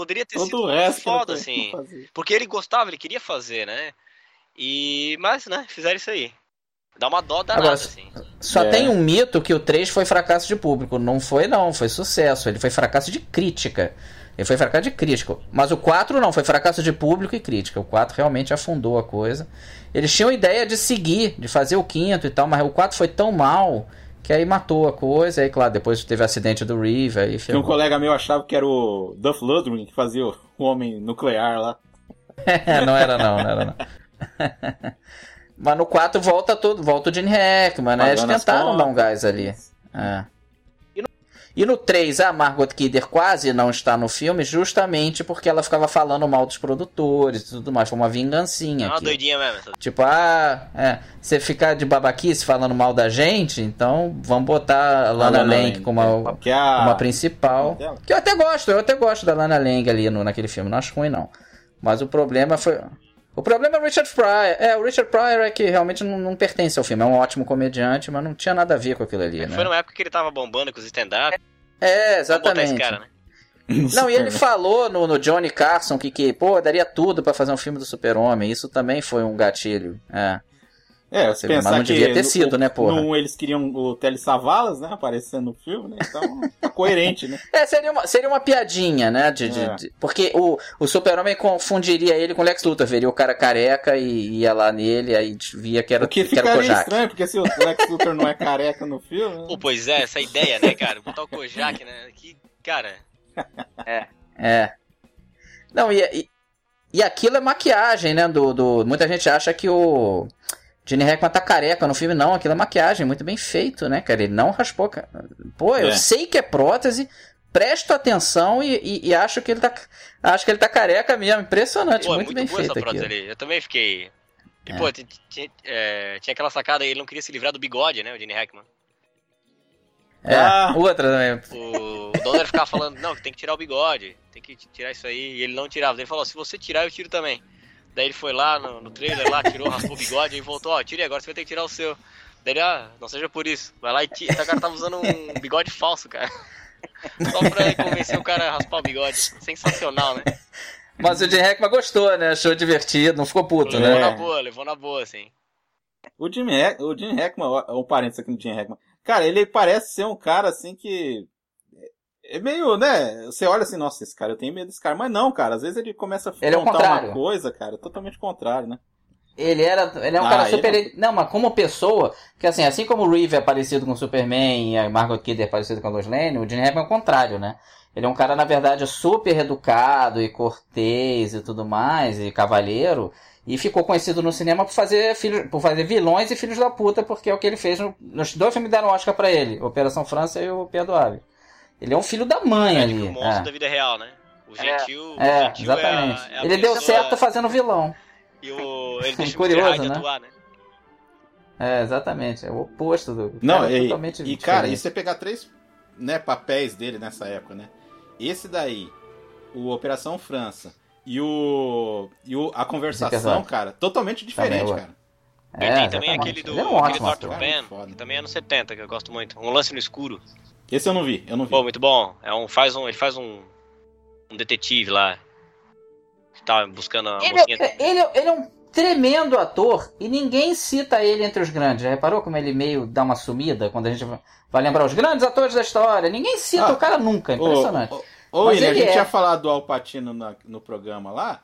poderia ter Todo sido resto foda, assim. Porque ele gostava, ele queria fazer, né? E. Mas, né, fizeram isso aí. Dá uma dó danada, Agora, assim. Só É. tem um mito que o 3 foi fracasso de público. Não foi, não, foi sucesso. Ele foi fracasso de crítica. Ele foi fracasso de crítica. Mas o 4 não, foi fracasso de público e crítica. O 4 realmente afundou a coisa. Eles tinham ideia de seguir, de fazer o quinto e tal, mas o 4 foi tão mal que aí matou a coisa. Aí, claro, depois teve o acidente do Reeve. Aí um colega meu achava que era o Duff Ludwig que fazia o homem nuclear lá. não era não, não era não. Mas no 4 volta tudo, volta o Gene Hackman, né? Eles tentaram dar um gás ali. É. E no 3, a Margot Kidder quase não está no filme, justamente porque ela ficava falando mal dos produtores e tudo mais. Foi uma vingancinha. É uma aqui. doidinha mesmo. Tipo, ah, é, você ficar de babaquice falando mal da gente, então vamos botar a Lana, Lana Lang Lang, como a, Que é a... como a principal. dela? Que eu até gosto, eu até gosto da Lana Lang ali no, naquele filme, não acho ruim não. Mas o problema foi. O problema é o Richard Pryor. É, o Richard Pryor é que realmente não, não pertence ao filme. É um ótimo comediante, mas não tinha nada a ver com aquilo ali, né? Foi numa época que ele tava bombando com os stand-up. É, Vamos botar esse exatamente. cara, né? Não, e ele falou no, no Johnny Carson que, que, pô, daria tudo pra fazer um filme do Super-Homem. Isso também foi um gatilho. É. É, Você pensar mas não que devia ter no- sido, né, porra? Eles queriam o Telly Savalas, né, aparecendo no filme, né? Então, tá coerente, né? É, seria uma, seria uma piadinha, né? De, de- É. de- porque o, o Super-Homem confundiria ele com o Lex Luthor. Veria o cara careca e ia lá nele, aí via que era, O que que era o Kojak. estranho, porque se o Lex Luthor não é careca no filme... né? Pô, pois é, essa ideia, né, cara? Botar o Kojak, né? Que, cara. É. Não, e, e, e aquilo é maquiagem, né? Do, do, muita gente acha que o Gene Hackman tá careca no filme. Não, aquilo é maquiagem, muito bem feito, né, cara? Ele não raspou. ca- Pô, eu É. sei que é prótese, presto atenção e, e- e acho que ele tá. Acho que ele tá careca mesmo. Impressionante, Pô, é muito, muito bem boa essa feito ali. Eu também fiquei. E, É. pô, ti- ti- é, tinha aquela sacada aí, ele não queria se livrar do bigode, né, o Gene Hackman. É, Ah. outra também. O, o Donner ficava falando, não, que tem que tirar o bigode, tem que tirar isso aí, e ele não tirava. Ele falou, se você tirar, eu tiro também. Daí ele foi lá no, no trailer, lá, tirou, raspou o bigode e voltou, ó, tirei, agora você vai ter que tirar o seu. Daí ele, ah, não seja por isso. Vai lá e tira. O cara tava usando um bigode falso, cara. Só pra convencer o cara a raspar o bigode. Sensacional, né? Mas o Gene Hackman gostou, né? Achou divertido, não ficou puto, Levou né? na boa, levou na boa, assim. O Jim, Hack, o Jim Hackman, ó, um parênteses aqui no Jim Hackman. Cara, ele parece ser um cara assim que. É meio, né? Você olha assim, nossa, esse cara, eu tenho medo desse cara. Mas não, cara, às vezes ele começa a Ele é contar contrário. uma coisa, cara, totalmente contrário, né? Ele era. Ele é um Ah, cara ele super. Não, mas como pessoa, que assim, assim como o Reeve é parecido com o Superman e a Margot Kidder é parecida com a Lois Lane, o Gene Hackman é o contrário, né? Ele é um cara, na verdade, super educado e cortês e tudo mais, e cavalheiro, e ficou conhecido no cinema por fazer, filho, por fazer vilões e filhos da puta, porque é o que ele fez no- nos dois filmes deram Oscar pra ele, Operação França e o Perdoável. Ele é um filho da mãe É, ali. tipo, o monstro é. da vida real, né? O gentil. o É, gentil exatamente. É a, é a ele deu certo fazendo vilão. E o, ele deixa Curioso, o né? atuar, né? É, exatamente. É o oposto do. Não, cara, é e, totalmente e cara, e você pegar três né, papéis dele nessa época, né? Esse daí, o Operação França e o. E o a conversação, cara, totalmente diferente, Também, cara. E É, tem também exatamente. aquele do Ele é um aquele ótimo Dr. Ben, que também é anos 70, que eu gosto muito. Um lance no escuro. Esse eu não vi, eu não vi. Pô, muito bom. É um, faz um, ele faz um, um detetive lá. Que tá buscando a Ele, mocinha. é- ele, ele é um tremendo ator e ninguém cita ele entre os grandes. Já reparou como ele meio dá uma sumida quando a gente vai lembrar os grandes atores da história? Ninguém cita Ah, o cara nunca, é impressionante. Ô, ô, ô, Mas William, a ele gente é. tinha falado do Alpatino na- no programa lá.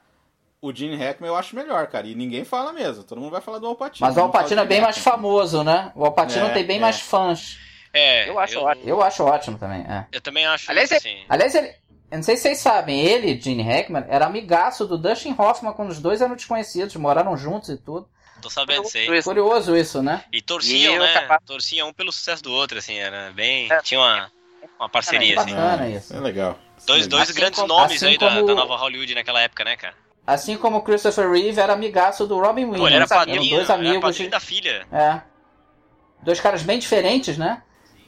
O Gene Hackman eu acho melhor, cara. E ninguém fala mesmo. Todo mundo vai falar do Alpatino. Mas o Alpatino é bem mais famoso, né? O Alpatino É, tem bem é. mais fãs. É, Eu acho eu, ótimo. Eu acho ótimo também, é. eu também acho Aliás, isso, assim. Aliás, ele, eu não sei se vocês sabem, ele, Gene Hackman, era amigaço do Dustin Hoffman quando os dois eram desconhecidos, moraram juntos e tudo. Tô sabendo disso aí. Curioso isso, né? E torciam, E eu né? capaz- Torciam um pelo sucesso do outro, assim, era bem. É. Tinha uma, uma parceria, assim. Bacana isso. É legal. Dois, dois Assim grandes como- nomes assim aí da, como- da nova Hollywood naquela época, né, cara? Assim como o Christopher Reeve era amigaço do Robin Williams. Pô, ele era padrinho, dois era amigos. padrinho de- da filha. É. Dois caras bem diferentes, né?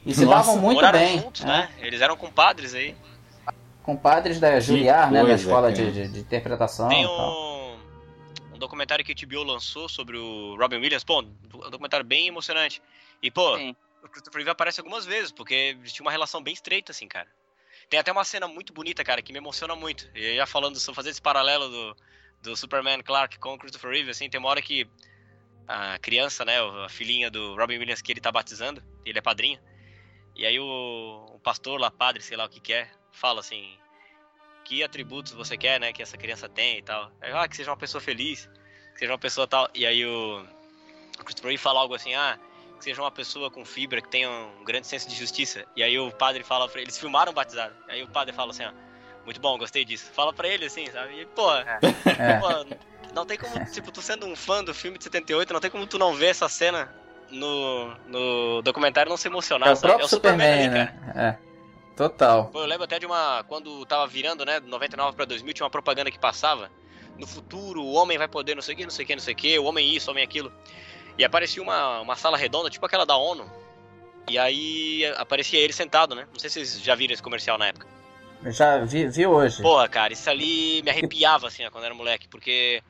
E se Nossa, davam muito bem. juntos, né? né? Eles eram compadres aí. Compadres da Juilliard, né? Da escola de, de- de interpretação Tem tal. um, um documentário que o TBO lançou sobre o Robin Williams. Pô, um documentário bem emocionante. E, pô, Sim. o Christopher Reeve aparece algumas vezes, porque eles tinham uma relação bem estreita, assim, cara. Tem até uma cena muito bonita, cara, que me emociona muito. E já falando, sobre fazer esse paralelo do, do Superman Clark com o Christopher Reeve, assim, tem uma hora que a criança, né, a filhinha do Robin Williams que ele tá batizando, ele é padrinho, e aí o, o pastor lá, padre, sei lá o que que é, fala assim, que atributos você quer, né, que essa criança tem e tal. Aí, ah, que seja uma pessoa feliz, que seja uma pessoa tal. E aí o, o Christopher Reeve fala algo assim, ah, que seja uma pessoa com fibra, que tenha um grande senso de justiça. E aí o padre fala pra eles filmaram o batizado. Aí o padre fala assim, ó, muito bom, gostei disso. Fala pra ele assim, sabe? E, pô, É. pô, não tem como, tipo, tu sendo um fã do filme de 78, não tem como tu não ver essa cena no, no documentário não se emocionar, É o sabe? próprio Superman, né? É. Total. Eu lembro até de uma. Quando tava virando, né? 99 pra 2000, tinha uma propaganda que passava. No futuro, o homem vai poder não sei o que, não sei o que, não sei o que, o homem isso, o homem aquilo. E aparecia uma, uma sala redonda, tipo aquela da ONU. E aí aparecia ele sentado, né? Não sei se vocês já viram esse comercial na época. Eu já vi, vi hoje. Porra, cara, isso ali me arrepiava, assim, quando era moleque, porque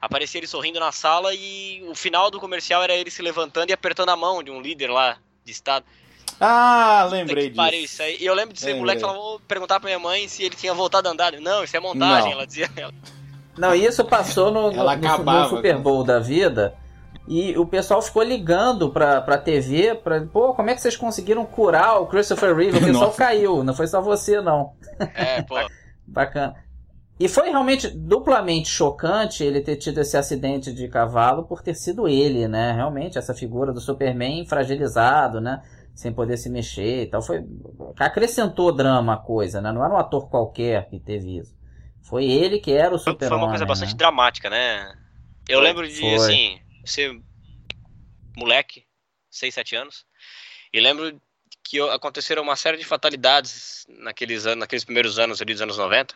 aparecia ele sorrindo na sala e o final do comercial era ele se levantando e apertando a mão de um líder lá de estado. Ah, lembrei disso. isso aí. E eu lembro de ser moleque e falava, vou perguntar pra minha mãe se ele tinha voltado a andar. Não, isso é montagem, Não. ela dizia. Não, isso passou no, Ela no- no, acabava Super com Bowl da vida. E o pessoal ficou ligando pra, pra TV, pra, pô, como é que vocês conseguiram curar o Christopher Reeve? O pessoal Nossa. caiu, não foi só você, não. É, pô. Bacana. E foi realmente duplamente chocante ele ter tido esse acidente de cavalo por ter sido ele, né? Realmente, essa figura do Superman fragilizado, né? Sem poder se mexer e tal. Foi... Acrescentou drama a coisa, né? Não era um ator qualquer que teve isso. Foi ele que era o Foi super foi uma coisa bastante né? dramática, né? Eu Foi. lembro de, Foi. assim, ser moleque, 6, 7 anos, e lembro que aconteceram uma série de fatalidades naqueles, anos, naqueles primeiros anos ali dos anos 90.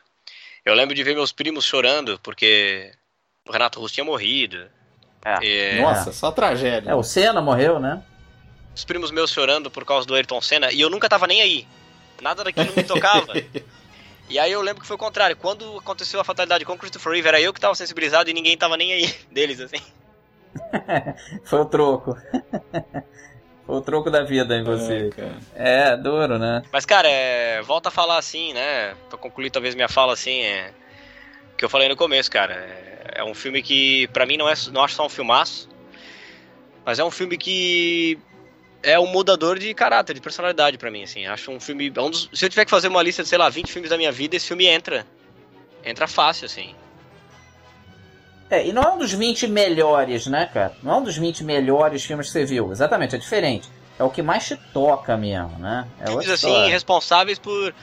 Eu lembro de ver meus primos chorando porque o Renato Russo tinha morrido. É. E- Nossa, só tragédia. É, o Senna morreu, né? os primos meus chorando por causa do Ayrton Senna e eu nunca tava nem aí. Nada daquilo me tocava. e aí eu lembro que foi o contrário. Quando aconteceu a fatalidade com o Christopher Reeve, era eu que tava sensibilizado e ninguém tava nem aí deles, assim. Foi o troco. O troco da vida em você. É, duro, né? Mas, cara, é, volta a falar assim, né? Pra concluir talvez minha fala assim, é, que eu falei no começo, cara. É, é um filme que, pra mim, não, é, não acho só um filmaço, mas é um filme que é um mudador de caráter, de personalidade pra mim, assim. Acho um filme. é um dos- se eu tiver que fazer uma lista de, sei lá, 20 filmes da minha vida, esse filme entra. Entra fácil, assim. É, e não é um dos 20 melhores, né, cara? Não é um dos 20 melhores filmes que você viu. Exatamente, é diferente. É o que mais te toca mesmo, né? É Filmes, assim, história. responsáveis por,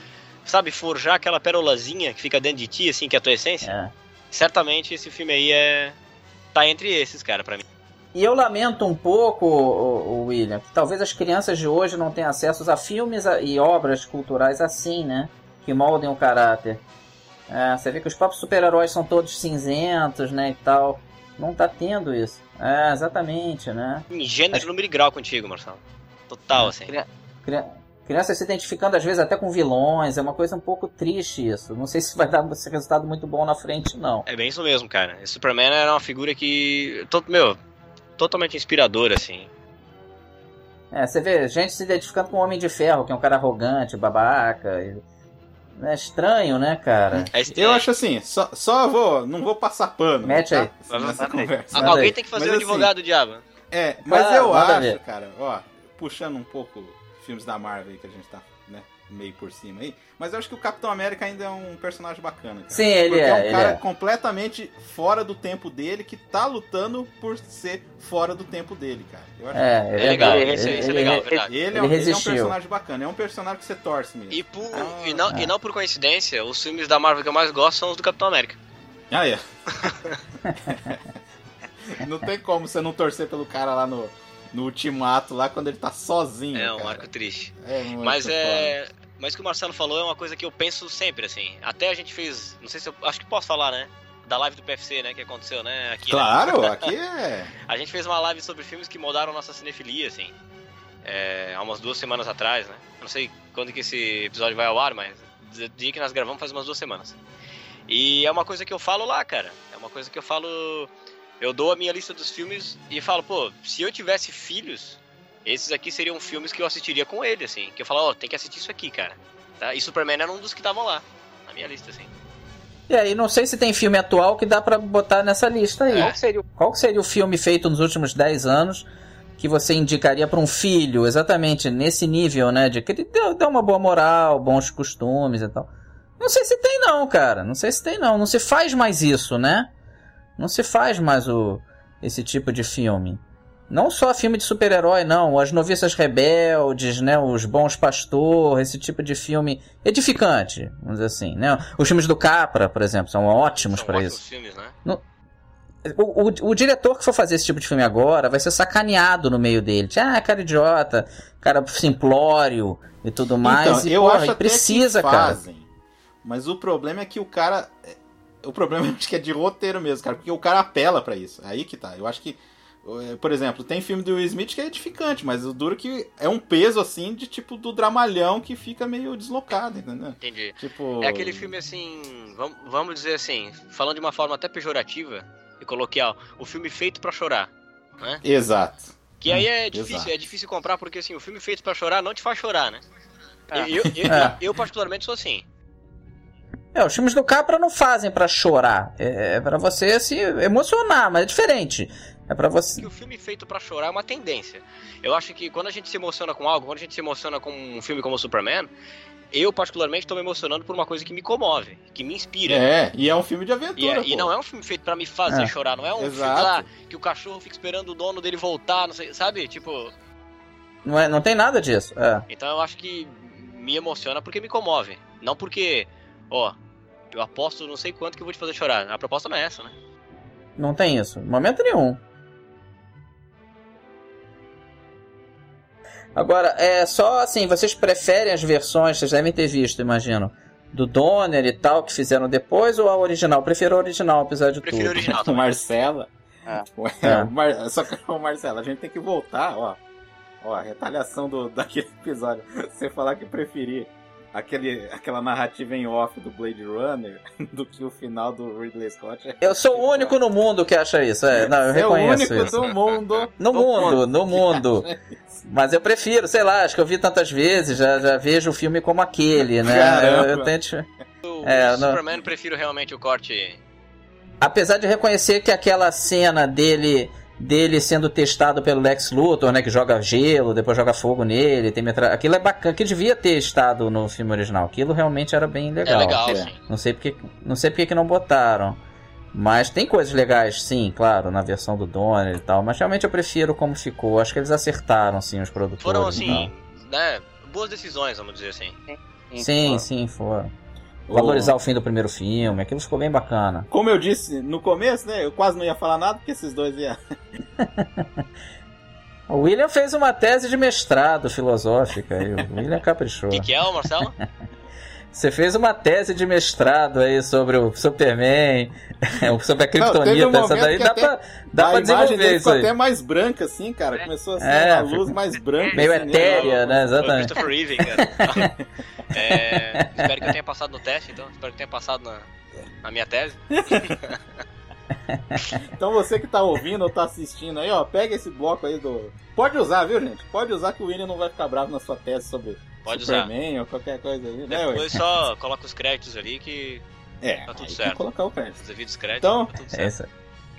sabe, forjar aquela perolazinha que fica dentro de ti, assim, que é a tua essência. É. Certamente esse filme aí é. tá entre esses, cara, pra mim. E eu lamento um pouco, o, William, que talvez as crianças de hoje não tenham acesso a filmes e obras culturais assim, né? Que moldem o caráter. É, você vê que os próprios super-heróis são todos cinzentos, né, e tal. Não tá tendo isso. É, exatamente, né? Em gênero, número e grau contigo, Marcelo. Total, assim. Cri- Crianças se identificando às vezes até com vilões, é uma coisa um pouco triste isso. Não sei se vai dar esse resultado muito bom na frente, não. É bem isso mesmo, cara. Esse Superman era uma figura que. Meu, totalmente inspiradora, assim. É, você vê gente se identificando com o Homem de Ferro, que é um cara arrogante, babaca. e- É estranho, né, cara? Eu acho assim, só, só vou, não vou passar pano. Mete tá? aí. Nessa conversa. Ah, Alguém tem que fazer Mas o assim, advogado diabo. É, mas Ah, eu acho, ver. cara, ó, puxando um pouco filmes da Marvel aí que a gente tá, meio por cima aí, mas eu acho que o Capitão América ainda é um personagem bacana, cara. Sim, ele Porque é, é um cara é. completamente fora do tempo dele, que tá lutando por ser fora do tempo dele, cara. Eu acho É, que- ele é legal, ele- é ele- legal, ele- verdade. Ele, é, um, ele é um personagem bacana, é um personagem que você torce mesmo. E, por, Ah, e, não, é. e não por coincidência, os filmes da Marvel que eu mais gosto são os do Capitão América. Ah, é. não tem como você não torcer pelo cara lá no, no ultimato, lá quando ele tá sozinho. É um cara. arco triste. É Mas é. foda. Mas o que o Marcelo falou é uma coisa que eu penso sempre, assim. Até a gente fez. Não sei se eu. Acho que posso falar, né? Da live do PFC, né? Que aconteceu, né? Aqui, né? Claro, aqui é. A gente fez uma live sobre filmes que moldaram nossa cinefilia, assim. É, há umas duas semanas atrás, né? Eu não sei quando que esse episódio vai ao ar, mas dia que nós gravamos faz umas duas semanas. E é uma coisa que eu falo lá, cara. É uma coisa que eu falo. Eu dou a minha lista dos filmes e falo, pô, se eu tivesse filhos, esses aqui seriam filmes que eu assistiria com ele, assim. Que eu falo, ó, tem que assistir isso aqui, cara. Tá? E Superman era um dos que estavam lá, na minha lista, assim. E aí, não sei se tem filme atual que dá pra botar nessa lista aí. É. Qual seria o Qual que seria o filme feito nos últimos 10 anos que você indicaria pra um filho, exatamente nesse nível, né? De que ele deu, deu uma boa moral, bons costumes e tal. Não sei se tem não, cara. Não sei se tem não. Não se faz mais isso, né? Não se faz mais o, esse tipo de filme. Não só filme de super-herói, não. As noviças rebeldes, né? Os bons pastor, esse tipo de filme edificante, vamos dizer assim, né? Os filmes do Capra, por exemplo, são ótimos São para ótimos isso. filmes, né? O, o, o diretor que for fazer esse tipo de filme agora vai ser sacaneado no meio dele. Ah, cara idiota, cara simplório e tudo mais. então, e, eu porra, acho e até precisa, que cara. fazem, Mas o problema é que o cara. O problema acho que é de roteiro mesmo, cara, porque o cara apela pra isso. Aí que tá. Eu acho que. Eh, Por exemplo, tem filme do Will Smith que é edificante, mas o duro que é um peso assim de tipo do dramalhão que fica meio deslocado, entendeu? Entendi. Tipo. É aquele filme assim, vamos, vamos dizer assim, falando de uma forma até pejorativa e coloquial, o filme feito pra chorar, né? Exato. Que aí é difícil, exato. é difícil comprar porque assim, o filme feito pra chorar não te faz chorar, né? Ah. Eu, eu, eu, É. eu, particularmente sou assim. É, os filmes do Capra não fazem pra chorar. É, é para você se emocionar, mas é diferente. É pra você. Que o filme feito pra chorar é uma tendência. Eu acho que quando a gente se emociona com algo, quando a gente se emociona com um filme como Superman, eu particularmente tô me emocionando por uma coisa que me comove, que me inspira. É, e é um filme de E, aventura. é- e não é um filme feito pra me fazer É. chorar, não é um Exato. filme lá que o cachorro fica esperando o dono dele voltar, não sei, sabe? Tipo, Não, é, não tem nada disso. É. então eu acho que me emociona porque me comove, não porque, ó, eu aposto não sei quanto que eu vou te fazer chorar. A proposta não é essa, né? Não tem isso. em Momento nenhum. Agora, é só assim, vocês preferem as versões, vocês devem ter visto, imagino, do Donner e tal, que fizeram depois, ou a original? Prefiro a original, apesar de Prefiro a tudo. original O também. Marcela. É. Ué, É. Mar- Só que, o Marcelo, a gente tem que voltar, ó. Ó, a retaliação do, daquele episódio. Você falar que preferir aquele, aquela narrativa em off do Blade Runner do que o final do Ridley Scott. é- Eu sou o único no mundo que acha isso, é. Não, eu Você é o reconheço único isso. do mundo. No do mundo, no mundo. Mas eu prefiro, sei lá, acho que eu vi tantas vezes, já, já vejo o filme como aquele, né? Caramba. Eu, eu tento... O É, Superman eu prefiro realmente o corte. Apesar de reconhecer que aquela cena dele dele sendo testado pelo Lex Luthor, né, que joga gelo, depois joga fogo nele, tem metra... aquilo é bacana, que devia ter estado no filme original. Aquilo realmente era bem legal. É legal, É. sim. Não sei porque, não sei porque que não botaram. Mas tem coisas legais, sim, claro, na versão do Donner e tal. Mas realmente eu prefiro como ficou. Acho que eles acertaram, sim, os produtores. Foram assim, né? Boas decisões, vamos dizer assim. tal. Sim, sim, foram. Valorizar o fim do primeiro filme, aquilo ficou bem bacana. Como eu disse no começo, né? Eu quase não ia falar nada porque esses dois iam. O William fez uma tese de mestrado filosófica aí. O William caprichou. O que, que é, Marcelo? Você fez uma tese de mestrado aí sobre o Superman, sobre a teve um Kryptonita. Essa momento daí que dá até pra, dá a pra imagem desenvolver dele isso aí. até mais branca, assim, cara. Começou a ser É, uma luz mais branca. Meio assim, etérea, né? Foi o Exatamente. Christopher Reeve, cara. É, espero que eu tenha passado no teste, então. Espero que tenha passado na, na minha tese. Então você que tá ouvindo ou tá assistindo aí, ó, pega esse bloco aí do. Pode usar, viu, gente? Pode usar que o William não vai ficar bravo na sua tese sobre Pode usar. Superman ou qualquer coisa aí, né? Depois só coloca os créditos ali que É, tá tudo aí tem certo. que colocar o crédito. os devidos créditos Então, tá tudo certo. isso aí.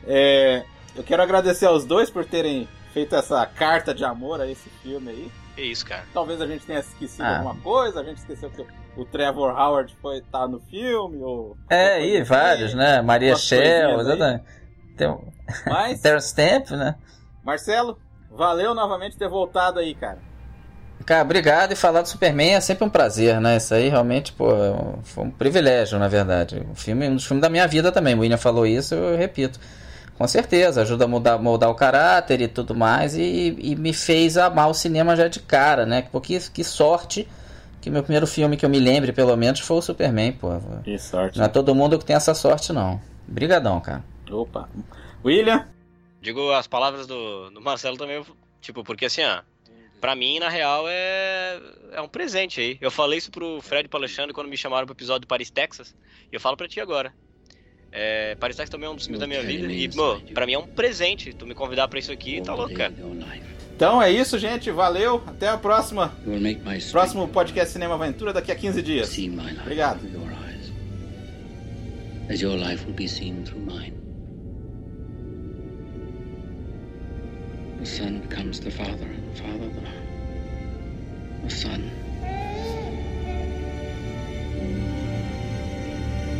É, eu quero agradecer aos dois por terem feito essa carta de amor a esse filme aí. Que isso, cara. Talvez a gente tenha esquecido Ah. alguma coisa, a gente esqueceu que o Trevor Howard foi tá no filme, ou. É, ou e vários, assim. né? Maria Shell, aí. exatamente. Tem o Mas, Terence Stamp, né? Marcelo, valeu novamente ter voltado aí, cara. Cara, obrigado. E falar do Superman é sempre um prazer, né? Isso aí realmente, pô, é um- foi um privilégio, na verdade. Um filme, um dos filmes da minha vida também. O William falou isso, eu repito. Com certeza, ajuda a mudar, moldar o caráter e tudo mais, e, e, me fez amar o cinema já de cara, né? Porque que sorte que meu primeiro filme que eu me lembre, pelo menos, foi o Superman, pô. Que sorte. Não é todo mundo que tem essa sorte, não. Brigadão, cara. Opa. William? Digo as palavras do, do Marcelo também, tipo, porque assim, ó, pra mim, na real, é, é um presente aí. Eu falei isso pro Fred e pro Alexandre quando me chamaram pro episódio do Paris, Texas, e eu falo pra ti agora. É, Paris, Texas também é um dos filmes da minha vida, e, pô, pra mim é um presente tu me convidar pra isso aqui, tá louco, cara. Então é isso, gente. Valeu. Até a próxima. Próximo podcast Cinema Aventura daqui a 15 dias. Obrigado. As your life will be seen through mine. The Son becomes the Father, and the Father the, the Son.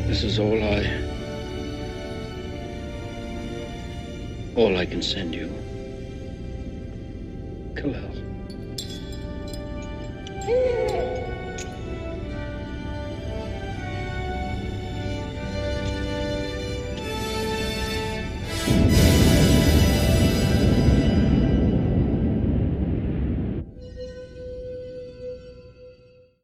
This is all I. All I can send you. Khalil.